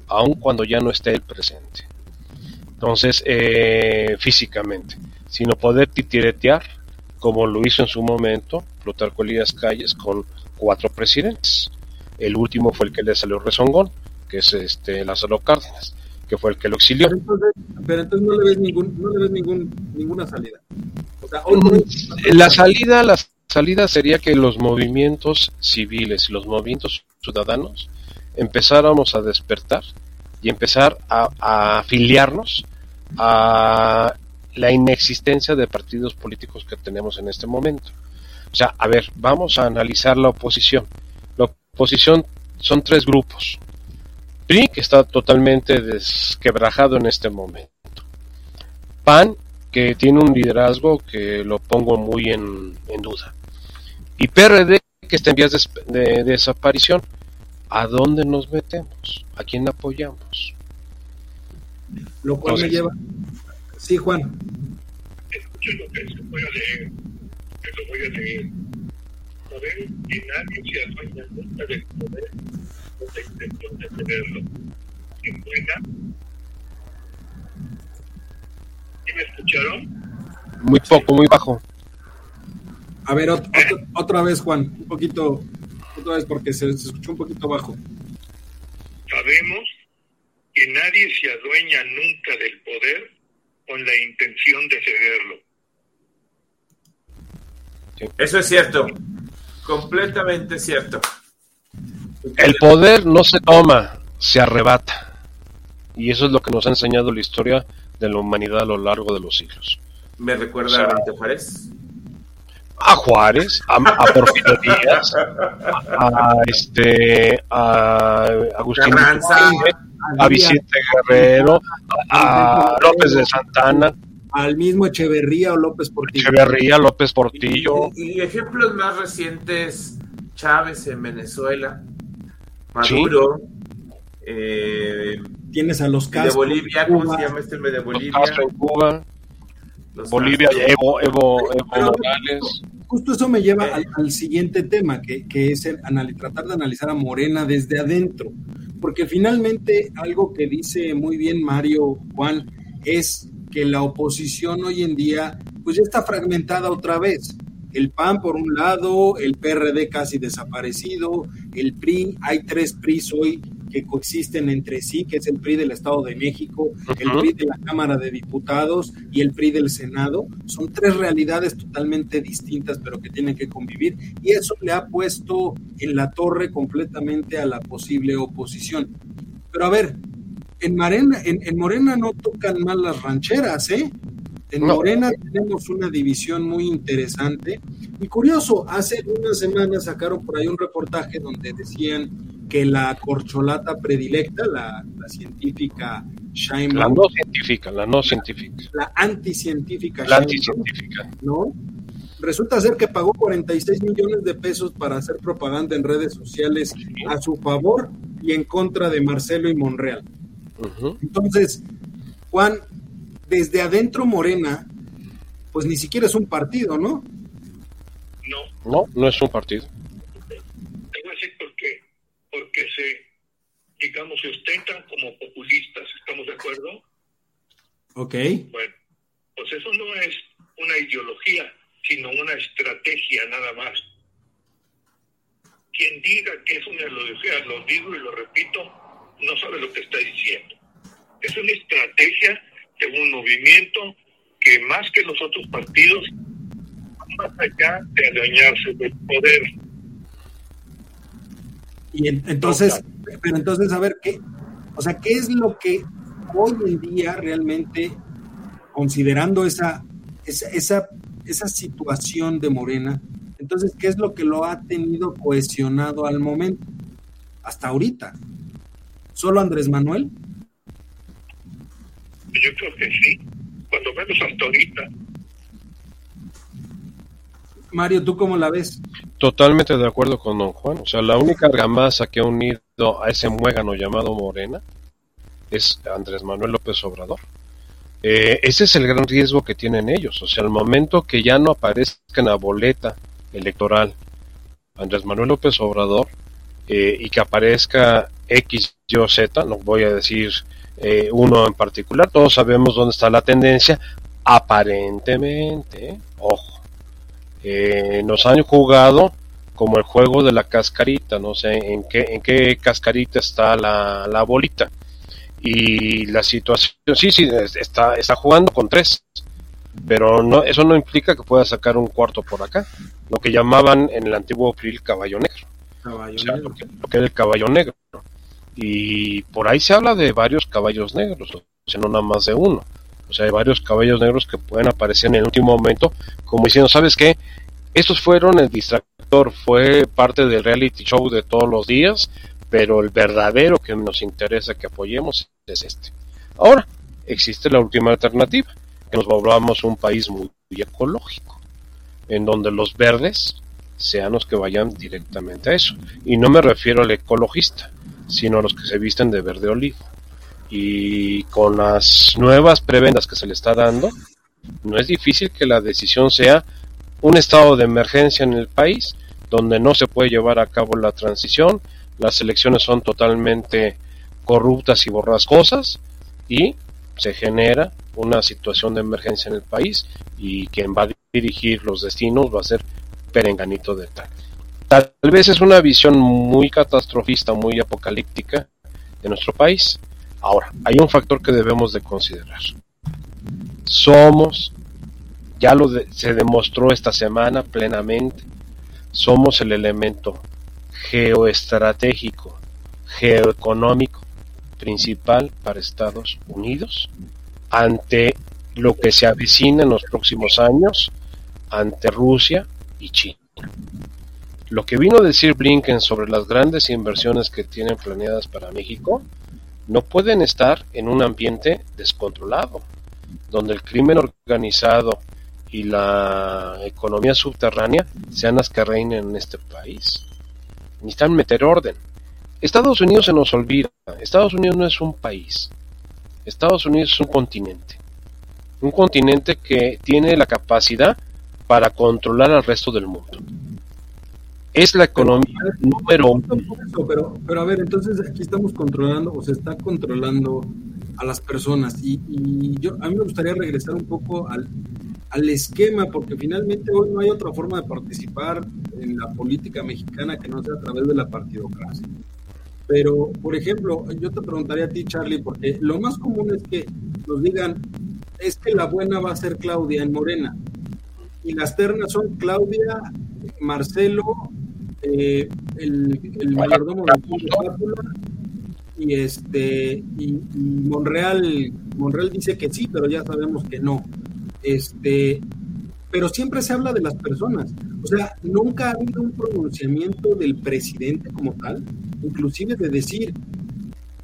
S4: aun cuando ya no esté el presente. Entonces, eh, físicamente, sino poder titiretear, como lo hizo en su momento Plutarco Elías Calles con cuatro presidentes. El último fue el que le salió rezongón, que es este Lázaro Cárdenas, que fue el que lo exilió.
S2: Pero entonces, no le ves, ningún, no le ves ningún, ninguna salida.
S4: la salida, la salida sería que los movimientos civiles y los movimientos ciudadanos empezáramos a despertar y empezar a, a afiliarnos a la inexistencia de partidos políticos que tenemos en este momento. O sea, a ver, vamos a analizar la oposición posición son tres grupos. PRI, que está totalmente desquebrajado en este momento. PAN, que tiene un liderazgo que lo pongo muy en, duda. Y PRD, que está en vías de, desaparición. ¿A dónde nos metemos? ¿A quién apoyamos?
S2: Lo cual me lleva. Sí, Juan.
S5: Escuchen lo que voy a leer. Que lo voy a leer poder y nadie se adueña nunca del poder con la intención de tenerlo. ¿En buena? ¿Y me escucharon?
S4: Muy poco, muy bajo.
S2: A ver, otro, otra vez, Juan, un poquito, otra vez porque se, se escuchó un poquito bajo.
S5: Sabemos que nadie se adueña nunca del poder con la intención de cederlo.
S3: Eso es cierto. Completamente cierto.
S4: El poder no se toma, se arrebata. Y eso es lo que nos ha enseñado la historia de la humanidad a lo largo de los siglos.
S3: ¿Me recuerda a Benito Juárez?
S4: A Juárez, a, Porfirio Díaz, a, este, a Agustín a Vicente Guerrero, a López de Santana,
S2: al mismo Echeverría o López Portillo.
S4: Echeverría, López Portillo.
S3: Y, ejemplos más recientes, Chávez en Venezuela, Maduro. Eh,
S2: Tienes a los
S3: Castro. De Bolivia, ¿cómo se llama este de Bolivia?
S4: Castro en Cuba. Bolivia, Evo, Evo, Evo Morales.
S2: Justo eso me lleva al, siguiente tema, que, es el, tratar de analizar a Morena desde adentro. Porque finalmente algo que dice muy bien Mario Juan es que la oposición hoy en día pues ya está fragmentada otra vez. El PAN por un lado, el PRD casi desaparecido, el PRI, hay tres PRIs hoy que coexisten entre sí, que es el PRI del Estado de México, el PRI de la Cámara de Diputados y el PRI del Senado. Son tres realidades totalmente distintas, pero que tienen que convivir. Y eso le ha puesto en la torre completamente a la posible oposición. Pero a ver, en, Morena, en, Morena no tocan mal las rancheras, ¿eh? En Morena tenemos una división muy interesante. Y curioso, hace unas semanas sacaron por ahí un reportaje donde decían que la corcholata predilecta, la, científica Shaima,
S4: La no científica, la no científica.
S2: La anticientífica.
S4: La anticientífica.
S2: ¿No? Resulta ser que pagó 46 millones de pesos para hacer propaganda en redes sociales a su favor y en contra de Marcelo y Monreal. Entonces, Juan, desde adentro Morena, pues ni siquiera es un partido, ¿no?
S4: No. No, no es un partido.
S5: Te voy a decir por qué. Porque se, digamos, se ostentan como populistas, ¿estamos de acuerdo?
S2: Ok.
S5: Bueno, pues eso no es una ideología, sino una estrategia nada más. Quien diga que es una ideología, lo digo y lo repito, no sabe lo que está diciendo. Es una estrategia de un movimiento que más que los otros partidos, más allá de adueñarse del poder.
S2: Y entonces, pero entonces, a ver, ¿qué, o sea, ¿qué es lo que hoy en día realmente, considerando esa, esa, esa, esa situación de Morena, entonces, ¿qué es lo que lo ha tenido cohesionado al momento? Hasta ahorita. ¿Solo Andrés Manuel?
S5: Yo creo que sí, cuando menos hasta ahorita.
S2: Mario, ¿tú cómo la ves?
S4: Totalmente de acuerdo con don Juan. O sea, la única argamasa que ha unido a ese muégano llamado Morena es Andrés Manuel López Obrador. Eh, ese es el gran riesgo que tienen ellos. O sea, al momento que ya no aparezca en la boleta electoral Andrés Manuel López Obrador eh, y que aparezca X, Y o Z, no voy a decir eh, uno en particular, todos sabemos dónde está la tendencia, aparentemente, ojo, eh, nos han jugado como el juego de la cascarita, no sé en qué, en qué cascarita está la, la bolita. Y la situación, sí, sí, está, está jugando con tres, pero no, eso no implica que pueda sacar un cuarto por acá, lo que llamaban en el antiguo PRI caballo negro. Lo, que, lo que era el caballo negro y por ahí se habla de varios caballos negros, o sea, no nada más de uno. O sea, hay varios caballos negros que pueden aparecer en el último momento, como diciendo, ¿sabes qué? Estos fueron el distractor, fue parte del reality show de todos los días, pero el verdadero que nos interesa que apoyemos es este. Ahora, existe la última alternativa, que nos volvamos un país muy ecológico, en donde los verdes sean los que vayan directamente a eso. Y no me refiero al ecologista, sino los que se visten de verde olivo. Y con las nuevas prebendas que se le está dando, no es difícil que la decisión sea un estado de emergencia en el país donde no se puede llevar a cabo la transición, las elecciones son totalmente corruptas y borrascosas y se genera una situación de emergencia en el país y quien va a dirigir los destinos va a ser Perenganito de tal. Tal vez es una visión muy catastrofista, muy apocalíptica de nuestro país. Ahora, hay un factor que debemos de considerar. Somos, ya lo se demostró esta semana plenamente, somos el elemento geoestratégico, geoeconómico principal para Estados Unidos ante lo que se avecina en los próximos años ante Rusia y China. Lo que vino a decir Blinken sobre las grandes inversiones que tienen planeadas para México no pueden estar en un ambiente descontrolado. donde el crimen organizado y la economía subterránea sean las que reinen en este país. Necesitan meter orden. Estados Unidos se nos olvida. Estados Unidos no es un país. Estados Unidos es un continente. Un continente que tiene la capacidad para controlar al resto del mundo. Es la economía número uno.
S2: Pero, pero a ver, entonces aquí estamos controlando, o se está controlando a las personas. Y, yo a mí me gustaría regresar un poco al, al esquema, porque finalmente hoy no hay otra forma de participar en la política mexicana que no sea a través de la partidocracia. Pero, por ejemplo, yo te preguntaría a ti, Charlie, porque lo más común es que nos digan, es que la buena va a ser Claudia en Morena. Y las ternas son Claudia, Marcelo, eh, el, el mayordomo de y este y, Monreal Monreal dice que sí pero ya sabemos que no. Este pero siempre se habla de las personas. O sea nunca ha habido un pronunciamiento del presidente como tal inclusive de decir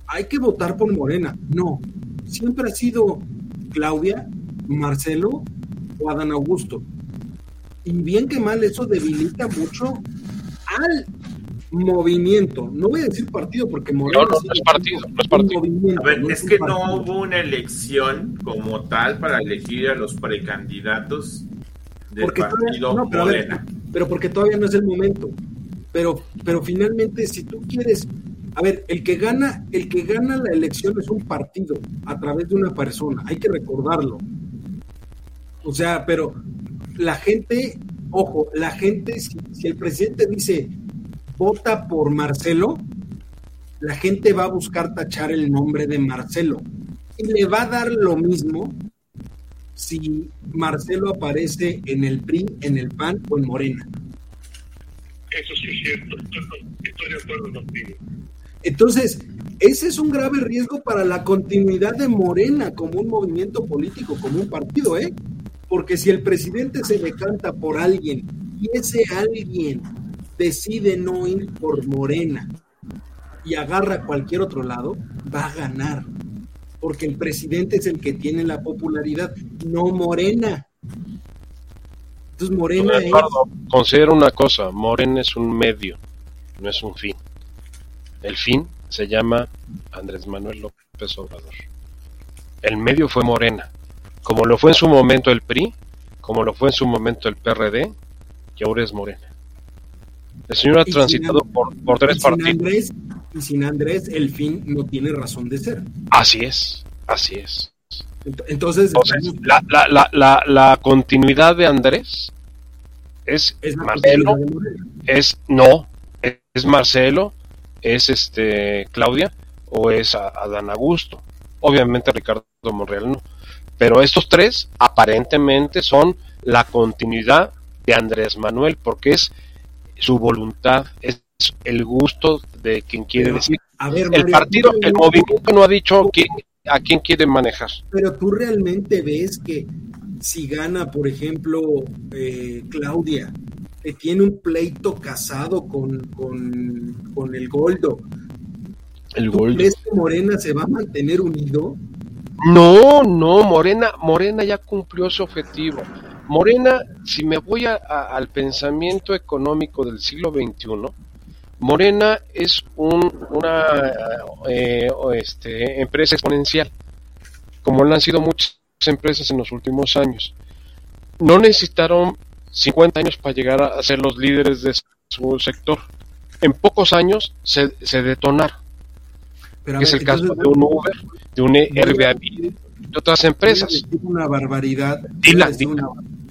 S2: hay que votar por Morena no siempre ha sido Claudia Marcelo o Adán Augusto. Y bien que mal eso debilita mucho al movimiento, no voy a decir partido porque
S4: no, no, es partido, no es partido.
S3: A ver, es, que no hubo una elección como tal para elegir a los precandidatos del partido no,
S2: pero, pero porque todavía no es el momento. Pero, pero finalmente, si tú quieres, a ver, el que gana, el que gana la elección es un partido a través de una persona, hay que recordarlo. O sea, pero la gente ojo, la gente, si, el presidente dice vota por Marcelo, la gente va a buscar tachar el nombre de Marcelo. Y le va a dar lo mismo si Marcelo aparece en el PRI, en el PAN o en Morena.
S5: Eso sí es cierto, estoy de acuerdo contigo.
S2: Entonces, ese es un grave riesgo para la continuidad de Morena como un movimiento político, como un partido, ¿eh? Porque si el presidente se decanta por alguien y ese alguien decide no ir por Morena y agarra cualquier otro lado, va a ganar. Porque el presidente es el que tiene la popularidad, no Morena. Entonces Morena es...
S4: Considero una cosa, Morena es un medio, no es un fin. El fin se llama Andrés Manuel López Obrador. El medio fue Morena como lo fue en su momento el PRI, como lo fue en su momento el PRD, y ahora es Morena. El señor ha transitado por, por, tres partidos.
S2: y sin Andrés, el fin no tiene razón de ser.
S4: Así es, así es.
S2: Entonces,
S4: la, la, la, la, la continuidad de Andrés es, Marcelo, es no, es Marcelo, es este Claudia o es Adán Augusto. Obviamente Ricardo Monreal no. Pero estos tres aparentemente son la continuidad de Andrés Manuel, porque es su voluntad, es el gusto de quien quiere decir. el partido, el movimiento no ha dicho a quién quiere manejar.
S2: Pero tú realmente ves que si gana, por ejemplo, eh, Claudia, que tiene un pleito casado con, con, el Goldo,
S4: el Goldo. ¿crees
S2: que Morena se va a mantener unido?
S4: No, no, Morena, Morena ya cumplió su objetivo. Morena, si me voy al pensamiento económico del siglo XXI, Morena es una eh, este, empresa exponencial, como lo han sido muchas empresas en los últimos años. No necesitaron 50 años para llegar a ser los líderes de su sector. En pocos años se, se detonaron que es el caso de un Uber, de un Airbnb, de otras empresas.
S2: Una barbaridad.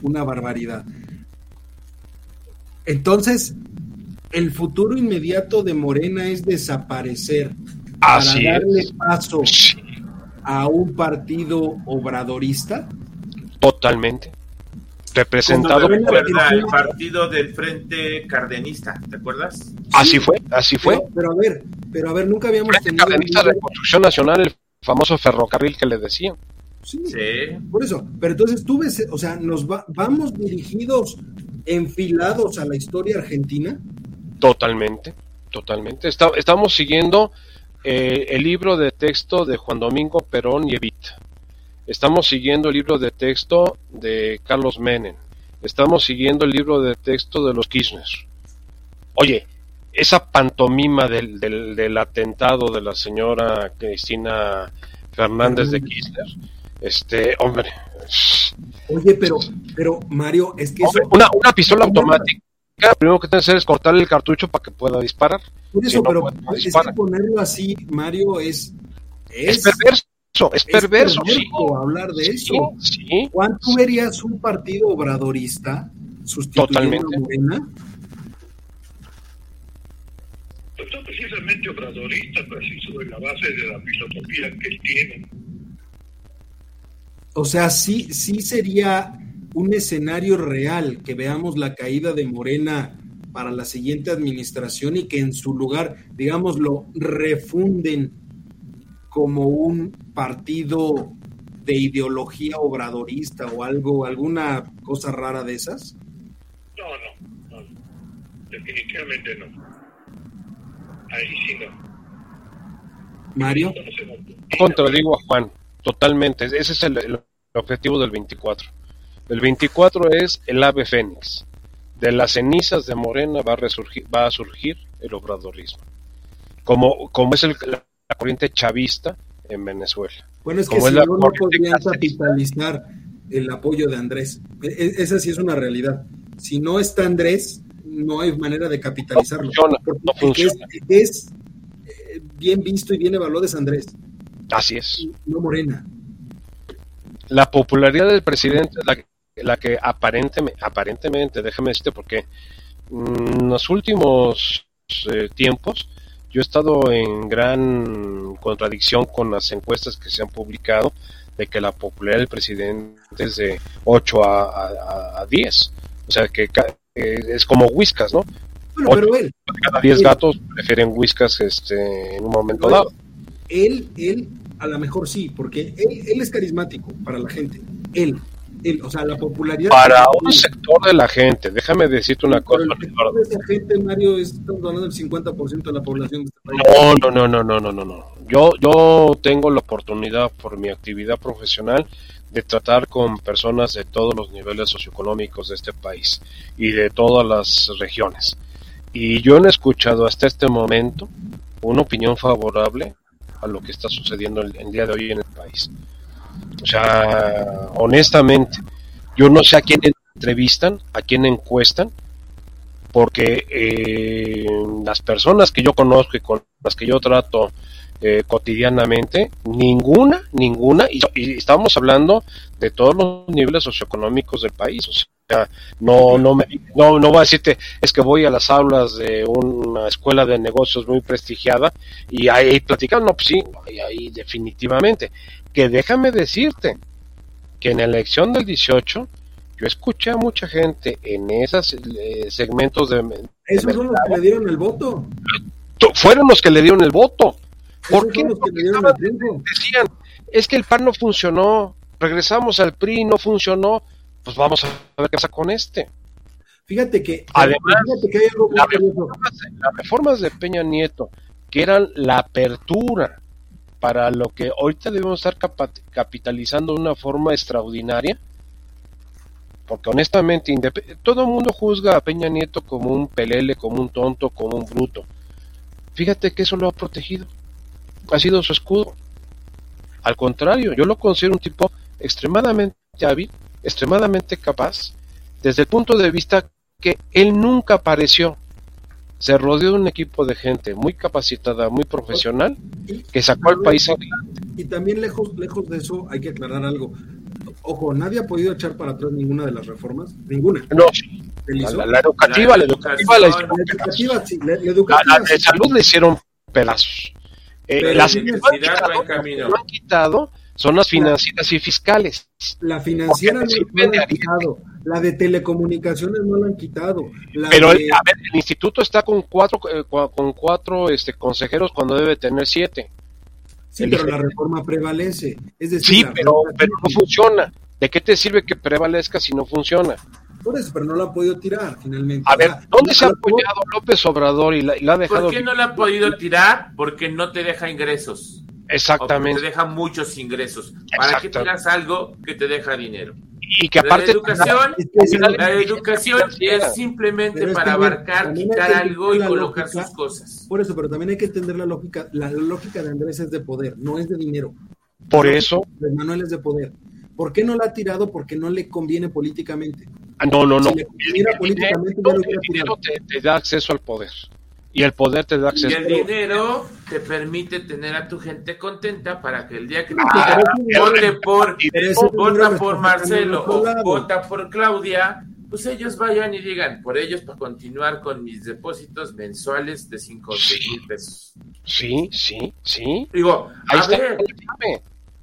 S2: Una, barbaridad. Entonces, el futuro inmediato de Morena es desaparecer
S4: Así
S2: para darle paso a un partido obradorista.
S4: Totalmente representado por
S3: el partido del Frente Cardenista, ¿te acuerdas?
S4: Así fue, así fue.
S2: Pero, a ver, pero a ver, nunca habíamos
S4: Frente tenido Cardenista de Construcción Nacional, el famoso ferrocarril que le decían.
S2: Sí, por eso. Pero entonces tú ves, o sea, nos vamos dirigidos, enfilados a la historia argentina.
S4: Totalmente, totalmente. estamos siguiendo eh, el libro de texto de Juan Domingo Perón y Evita. Estamos siguiendo el libro de texto de Carlos Menem, estamos siguiendo el libro de texto de los Kirchner. Oye, esa pantomima del, del, atentado de la señora Cristina Fernández de Kirchner, este, hombre.
S2: Oye, pero, pero Mario, es que
S4: una, una pistola automática lo primero que tienes que hacer es cortarle el cartucho para que pueda disparar.
S2: Por eso, pero es que ponerlo así, Mario, es...
S4: Es, perverso, es perverso, sí.
S2: hablar de eso. ¿Cuánto verías un partido obradorista sustituyendo a Morena?
S5: Pues no precisamente obradorista, pero sí sobre la base de la filosofía que él tiene.
S2: O sea, sí, sí sería un escenario real, que veamos la caída de Morena para la siguiente administración y que en su lugar, digamos, lo refunden como un partido de ideología obradorista o algo, alguna cosa rara de esas?
S5: No, no, no. definitivamente no. Ahí sí no.
S2: Mario.
S4: Contradigo a Juan, totalmente. Ese es el, el objetivo del 24. El 24 es el ave fénix. De las cenizas de Morena va a, resurgir, va a surgir el obradorismo. Como, como es la, corriente chavista en Venezuela.
S2: Bueno, es que si no, no podrían capitalizar el apoyo de Andrés. E, e, esa sí es una realidad. Si no está Andrés, no hay manera de capitalizarlo.
S4: No funciona,
S2: Es, eh, bien visto y bien evaluado es Andrés.
S4: Así es.
S2: No Morena.
S4: La popularidad del presidente, la, la que aparentemente, aparentemente déjame decirte porque en los últimos eh, tiempos yo he estado en gran contradicción con las encuestas que se han publicado de que la popularidad del presidente es de 8 a, a, 10. O sea, que es como Whiskas, ¿no?
S2: pero él,
S4: cada 10 gatos prefieren Whiskas este, en un momento dado.
S2: Él, él, a lo mejor sí, porque él, él es carismático para la gente. Él, o sea, la popularidad.
S4: Para un sector de la gente, déjame decirte una cosa.
S2: El de esa gente, Mario, es hablando del 50% de la población de este país.
S4: No, no, no, no, no, no, no. Yo, yo tengo la oportunidad por mi actividad profesional de tratar con personas de todos los niveles socioeconómicos de este país y de todas las regiones. Y yo he escuchado hasta este momento una opinión favorable a lo que está sucediendo el, el día de hoy en el país. O sea, honestamente, yo no sé a quién entrevistan, a quién encuestan, porque eh, las personas que yo conozco y con las que yo trato eh, cotidianamente, ninguna, ninguna, y, estamos hablando de todos los niveles socioeconómicos del país, o sea, no, no, me, no, no voy a decirte, es que voy a las aulas de una escuela de negocios muy prestigiada y ahí platicando, no, pues sí, ahí definitivamente, que déjame decirte que en la elección del 18 yo escuché a mucha gente en esos eh, segmentos de...
S2: Esos son los que le dieron el voto.
S4: Fueron los que le dieron el voto. ¿Por qué? decían, es que el PAN no funcionó, regresamos al PRI, no funcionó, pues vamos a ver qué pasa con este.
S2: Fíjate que,
S4: además, las reformas de Peña Nieto, que eran la apertura para lo que ahorita debemos estar capitalizando de una forma extraordinaria, porque honestamente todo el mundo juzga a Peña Nieto como un pelele, como un tonto, como un bruto. Fíjate que eso lo ha protegido, ha sido su escudo. Al contrario, yo lo considero un tipo extremadamente hábil, extremadamente capaz, desde el punto de vista que él nunca apareció se rodeó de un equipo de gente muy capacitada, muy profesional, que sacó al país
S2: Y también lejos, lejos de eso hay que aclarar algo. Ojo, nadie ha podido echar para atrás ninguna de las reformas, ninguna.
S4: No, la, educativa, la, educativa, la, educativa, sí, la, educativa, la de salud le hicieron pedazos. Eh, las que no han quitado son las financieras y fiscales.
S2: La financiera no, no la han quitado, la de telecomunicaciones no la han quitado.
S4: Pero a ver, el instituto está con cuatro, eh, con cuatro este, consejeros cuando debe tener siete.
S2: Sí, pero la reforma prevalece. Es decir,
S4: sí, pero, pero no funciona. ¿De qué te sirve que prevalezca si no funciona?
S2: Por eso, pero no la ha podido tirar finalmente.
S4: A ver, ¿dónde se ha apoyado López Obrador y la, ha dejado?
S3: ¿Por qué no la ha podido tirar? Porque no te deja ingresos.
S4: Exactamente.
S3: te deja muchos ingresos. ¿Para que tengas algo que te deja dinero?
S4: Y que aparte.
S3: La educación, la, educación es simplemente para abarcar, quitar algo y colocar sus cosas.
S2: Por eso, pero también hay que entender la lógica. La lógica de Andrés es de poder, no es de dinero.
S4: Por eso.
S2: Manuel es de poder. ¿Por qué no la ha tirado? Porque no le conviene políticamente.
S4: Ah, no, no, no. Si le políticamente, el dinero te, da acceso al poder. Y el poder te da acceso.
S3: Y el dinero te permite tener a tu gente contenta para que el día que te ah, vote por, vota por Marcelo o vota por Claudia, pues ellos vayan y digan, por ellos para continuar con mis depósitos mensuales de 5 mil pesos.
S4: Sí, sí, sí.
S3: Digo, Ahí a ver,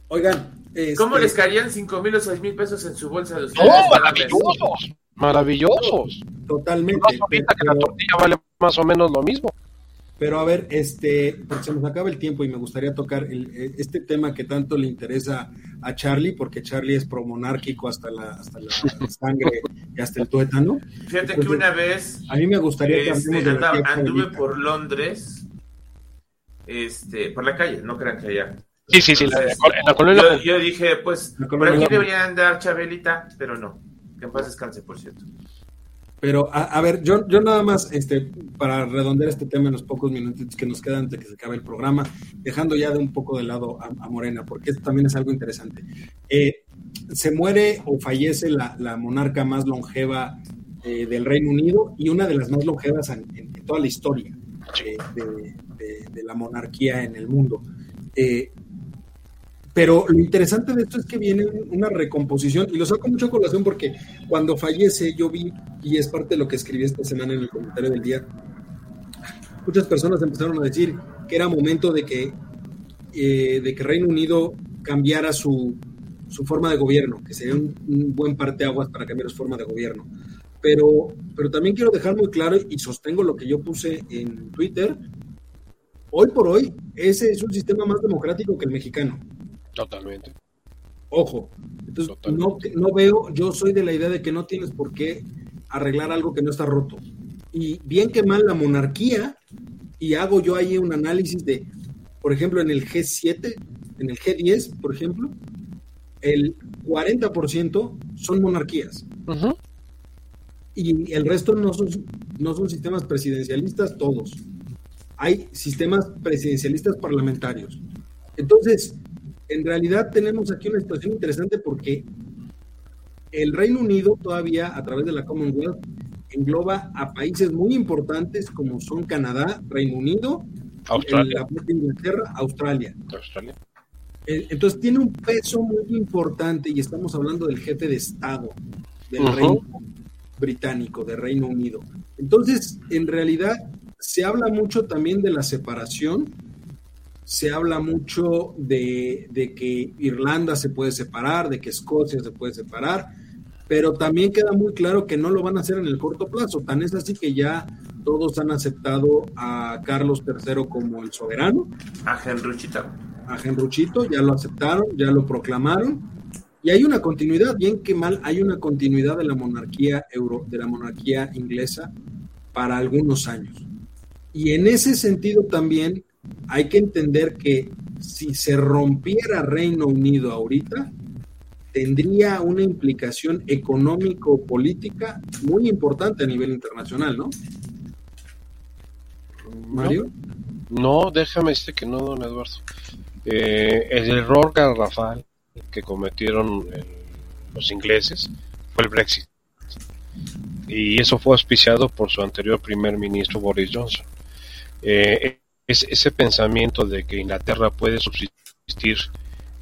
S2: Oigan,
S3: ¿cómo este les caerían 5 mil o 6 mil pesos en su bolsa de
S4: ustedes? ¡Oh, maravillosos! Maravillosos.
S2: Totalmente.
S4: que la tortilla vale más o menos lo mismo.
S2: Pero a ver, este, porque se nos acaba el tiempo y me gustaría tocar el, este tema que tanto le interesa a Charlie, porque Charlie es promonárquico hasta la, hasta la sangre y hasta el tuétano.
S3: Fíjate que una vez.
S2: A mí me gustaría que
S3: este, anduve por Londres, este, por la calle, no crean que allá.
S4: Sí, sí, sí, la
S3: yo, dije, pues, por aquí debería andar Chabelita, pero no. Que en paz descanse, por cierto.
S2: Pero, a, ver, yo, yo nada más, este, para redondear este tema en los pocos minutos que nos quedan antes de que se acabe el programa, dejando ya de un poco de lado a, Morena, porque esto también es algo interesante. Eh, se muere o fallece la, monarca más longeva eh, del Reino Unido y una de las más longevas en, toda la historia eh, de, la monarquía en el mundo. Pero lo interesante de esto es que viene una recomposición, y lo saco mucho a colación porque cuando fallece yo vi, y es parte de lo que escribí esta semana en el comentario del día, muchas personas empezaron a decir que era momento de que, eh, de que Reino Unido cambiara su, su forma de gobierno, que sería un, un buen parteaguas para cambiar su forma de gobierno. Pero, pero también quiero dejar muy claro y sostengo lo que yo puse en Twitter. Hoy por hoy, ese es un sistema más democrático que el mexicano.
S4: Totalmente.
S2: Ojo, entonces No, no veo, yo soy de la idea de que no tienes por qué arreglar algo que no está roto. Y bien que mal la monarquía, y hago yo ahí un análisis de, por ejemplo, en el G7, en el G10, por ejemplo, el 40% son monarquías. Y el resto no son, no son sistemas presidencialistas todos. Hay sistemas presidencialistas parlamentarios. Entonces, en realidad tenemos aquí una situación interesante porque el Reino Unido todavía a través de la Commonwealth engloba a países muy importantes como son Canadá, Reino Unido,
S4: Australia.
S2: Inglaterra, Australia. Australia. Eh, entonces tiene un peso muy importante y estamos hablando del jefe de Estado del Reino Británico, del Reino Unido. Entonces, en realidad se habla mucho también de la separación se habla mucho de, que Irlanda se puede separar, de que Escocia se puede separar, pero también queda muy claro que no lo van a hacer en el corto plazo. Tan es así que ya todos han aceptado a Carlos III como el soberano.
S3: A Henruchito.
S2: A Henruchito, ya lo aceptaron, ya lo proclamaron. Y hay una continuidad, bien que mal, hay una continuidad de la monarquía euro, de la monarquía inglesa para algunos años. Y en ese sentido también hay que entender que si se rompiera Reino Unido ahorita, tendría una implicación económico-política muy importante a nivel internacional, ¿no? Mario.
S4: No, déjame decirte que no, don Eduardo. Eh, el error garrafal que cometieron los ingleses fue el Brexit. Y eso fue auspiciado por su anterior primer ministro Boris Johnson. Eh, es ese pensamiento de que Inglaterra puede subsistir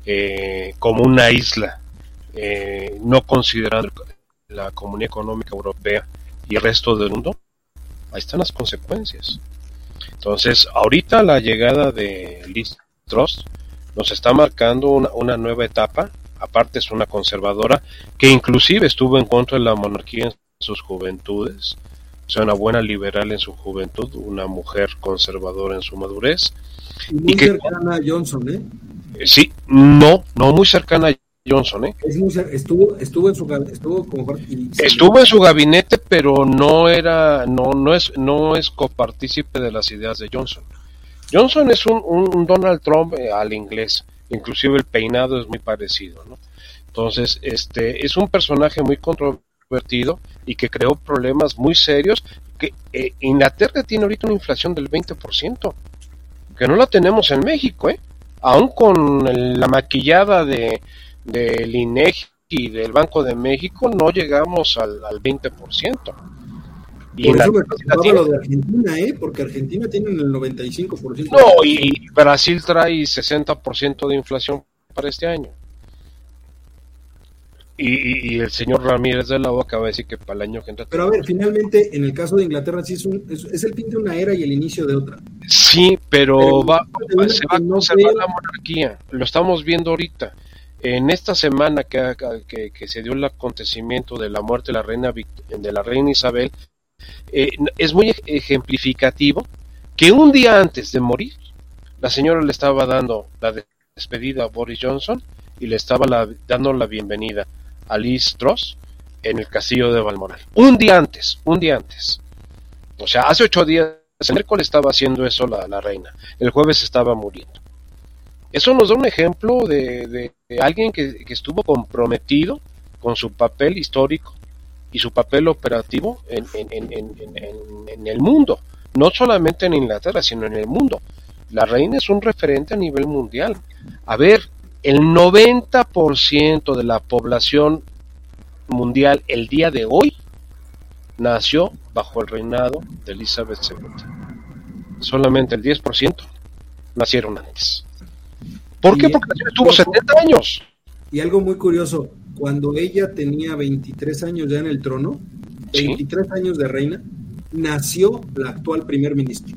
S4: eh, como una isla, eh, no considerando la Comunidad Económica Europea y el resto del mundo, ahí están las consecuencias. Entonces, ahorita la llegada de Liz Truss nos está marcando una, una nueva etapa, aparte es una conservadora que inclusive estuvo en contra de la monarquía en sus juventudes, sea, una buena liberal en su juventud, una mujer conservadora en su madurez.
S2: muy cercana a Johnson, ¿eh?
S4: Sí, no, no muy cercana a Johnson, ¿eh?
S2: estuvo, estuvo en su estuvo,
S4: estuvo en su gabinete, pero no era, no, no es, no es copartícipe de las ideas de Johnson. Johnson es un, Donald Trump eh, al inglés, inclusive el peinado es muy parecido, ¿no? Entonces, este es un personaje muy controvertido y que creó problemas muy serios. Que eh, Inglaterra tiene ahorita una inflación del 20%, que no la tenemos en México, ¿eh? Aún con la maquillada de del INEGI y del Banco de México, no llegamos al, al 20%.
S2: Y Por eso me preocupaba lo de Argentina, ¿eh? porque Argentina tiene el 95%.
S4: No, y Brasil trae 60% de inflación para este año. Y, el señor Ramírez de la O acaba de decir que para el año que entra.
S2: Pero a ver, finalmente, en el caso de Inglaterra, sí es, un, es, el fin de una era y el inicio de otra.
S4: Sí, pero, va, se va a conservar la monarquía. Lo estamos viendo ahorita. En esta semana que, que, que, se dio el acontecimiento de la muerte de la reina, de la reina Isabel, eh, es muy ejemplificativo que un día antes de morir, la señora le estaba dando la despedida a Boris Johnson y le estaba dando la bienvenida a Liz Truss en el castillo de Balmoral. Un día antes, un día antes. O sea, hace ocho días, el miércoles estaba haciendo eso la, reina, el jueves estaba muriendo. Eso nos da un ejemplo de, alguien que, que, estuvo comprometido con su papel histórico y su papel operativo en, en, el mundo, no solamente en Inglaterra, sino en el mundo. La reina es un referente a nivel mundial. A ver, el 90% de la población mundial el día de hoy nació bajo el reinado de Elizabeth II. Solamente el 10% nacieron antes. ¿Por qué? Porque tuvo 70 años.
S2: Y algo muy curioso, cuando ella tenía 23 años ya en el trono, 23 años de reina, nació la actual primer ministro.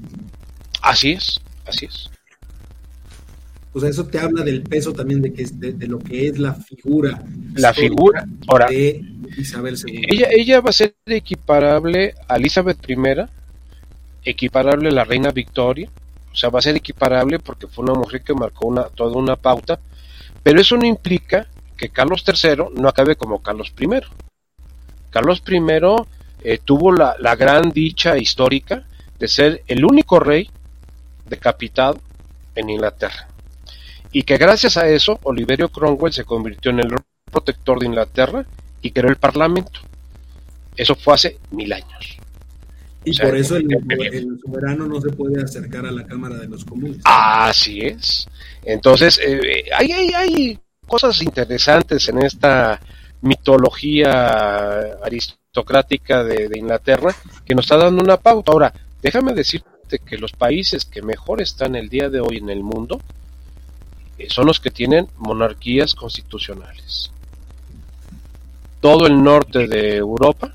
S4: Así es, así es.
S2: O sea, eso te habla del peso también de, que de, lo que es la figura.
S4: La figura Ahora,
S2: de Isabel II.
S4: Ella, ella va a ser equiparable a Elizabeth I, equiparable a la reina Victoria. O sea, va a ser equiparable porque fue una mujer que marcó una, toda una pauta. Pero eso no implica que Carlos III no acabe como Carlos I. Carlos I eh, tuvo la, gran dicha histórica de ser el único rey decapitado en Inglaterra. Y que gracias a eso Oliverio Cromwell se convirtió en el protector de Inglaterra y creó el Parlamento. Eso fue hace mil años.
S2: Y por eso el, soberano no se puede acercar a la Cámara de los Comunes.
S4: Así es. Entonces, eh, hay, hay, hay cosas interesantes en esta mitología aristocrática de, Inglaterra que nos está dando una pauta. Ahora, déjame decirte que los países que mejor están el día de hoy en el mundo eh, son los que tienen monarquías constitucionales. Todo el norte de Europa,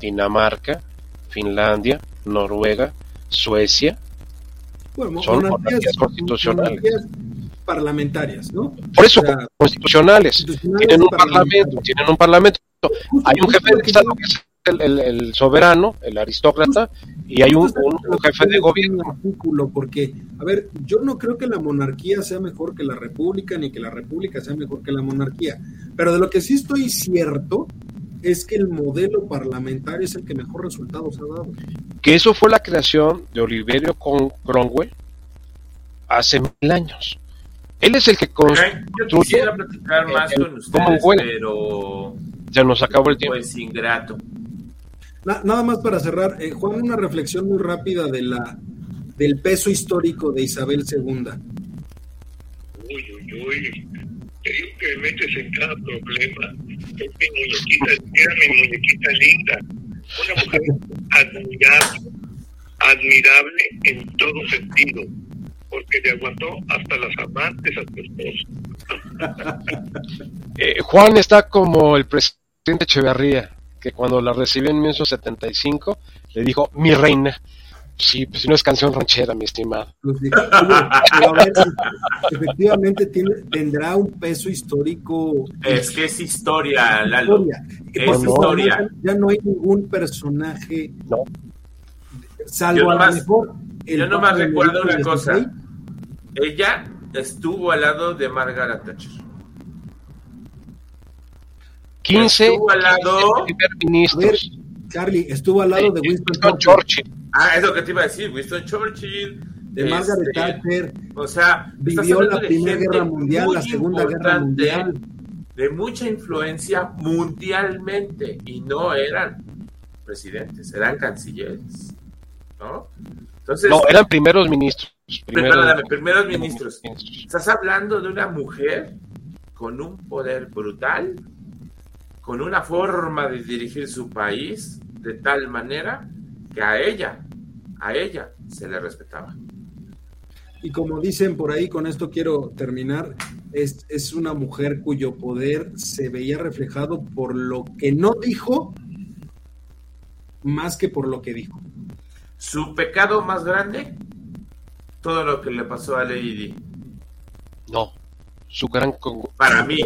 S4: Dinamarca, Finlandia, Noruega, Suecia, son monarquías, constitucionales
S2: parlamentarias, ¿no?
S4: Por eso, constitucionales. Tienen un parlamento, tienen un parlamento. Hay un jefe de Estado que es el, soberano, el aristócrata, y hay un, jefe de gobierno.
S2: Porque, a ver, yo no creo que la monarquía sea mejor que la república, ni que la república sea mejor que la monarquía. Pero de lo que sí estoy cierto es que el modelo parlamentario es el que mejor resultados ha dado.
S4: Que eso fue la creación de Oliverio Cromwell hace mil años. Él es el que construye.
S3: Yo quisiera platicar más con ustedes, pero.
S4: Ya nos acabó el tiempo.
S3: Pues ingrato.
S2: Nada más para cerrar, eh, Juan, una reflexión muy rápida de la del peso histórico de Isabel II.
S5: Uy, uy, uy. Te digo que me metes en cada problema. Es mi muñequita, era mi muñequita linda. Una mujer admirable, admirable en todo sentido porque le aguantó hasta las amantes a su esposo.
S4: Eh, Juan está como el presidente Echeverría, que cuando la recibió en 1975 le dijo, mi reina. Sí, pues si no es canción ranchera, mi estimado. Pues
S2: efectivamente tiene, tendrá un peso histórico.
S3: Es que es historia, Lalo. Es historia.
S2: Ya, no hay ningún personaje, salvo a lo mejor.
S3: Yo nomás recuerdo una cosa. Ella estuvo al lado de Margaret Thatcher.
S4: 15
S3: estuvo al lado
S2: Charlie, estuvo al lado de Winston, Churchill.
S3: Ah, es lo que te iba a decir, Winston Churchill,
S2: de Margaret este, Thatcher.
S3: O sea,
S2: vivió la Primera Guerra Mundial, la Segunda Guerra Mundial.
S3: De mucha influencia mundialmente y no eran presidentes, eran cancilleres. ¿No?
S4: Entonces, no, eran primeros ministros.
S3: Primeros, primeros ministros. Estás hablando de una mujer con un poder brutal, con una forma de dirigir su país de tal manera que a ella, a ella se le respetaba.
S2: Y como dicen por ahí, con esto quiero terminar, es, es una mujer cuyo poder se veía reflejado por lo que no dijo más que por lo que dijo.
S3: Su pecado más grande, todo lo que le pasó a Lady
S4: No, su gran
S3: Para mí.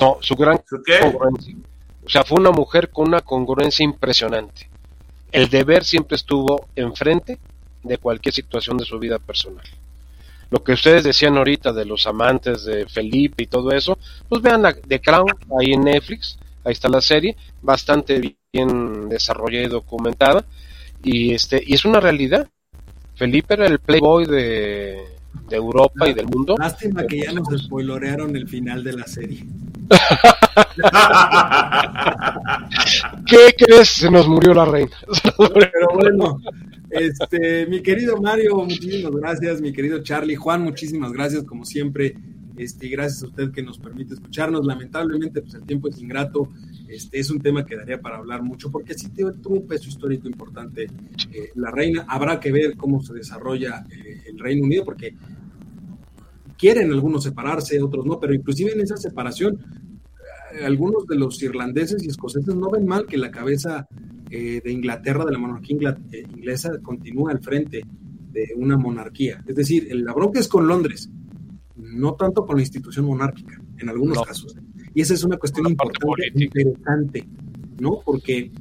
S4: No, su gran congruencia. O sea, fue una mujer con una congruencia impresionante. El deber siempre estuvo enfrente de cualquier situación de su vida personal lo que ustedes decían ahorita de los amantes de Felipe y todo eso, pues vean la, The Crown ahí en Netflix, ahí está la serie, bastante bien desarrollada y documentada, y este, y es una realidad. Felipe era el playboy de, Europa y del mundo.
S2: Lástima que ya nos spoilorearon el final de la serie.
S4: ¿Qué crees? Se nos murió la reina.
S2: Pero bueno, este, mi querido Mario, muchísimas gracias. Mi querido Charlie, Juan, muchísimas gracias, como siempre. Este, gracias a usted que nos permite escucharnos. Lamentablemente, pues el tiempo es ingrato. Este, es un tema que daría para hablar mucho, porque sí tuvo un peso histórico importante eh, la reina. Habrá que ver cómo se desarrolla eh, el Reino Unido, porque quieren algunos separarse, otros no, pero inclusive en esa separación, eh, algunos de los irlandeses y escoceses no ven mal que la cabeza eh, de Inglaterra, de la monarquía eh, inglesa, continúa al frente de una monarquía. Es decir, la bronca es con Londres, no tanto con la institución monárquica, en algunos casos. Y esa es una cuestión importante, interesante, ¿no? Porque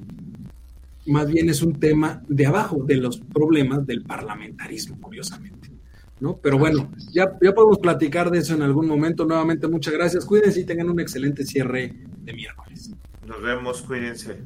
S2: más bien es un tema de abajo de los problemas del parlamentarismo, curiosamente. ¿no? Pero bueno, ya, ya podemos platicar de eso en algún momento. Nuevamente, muchas gracias. Cuídense y tengan un excelente cierre de miércoles.
S3: Nos vemos, cuídense.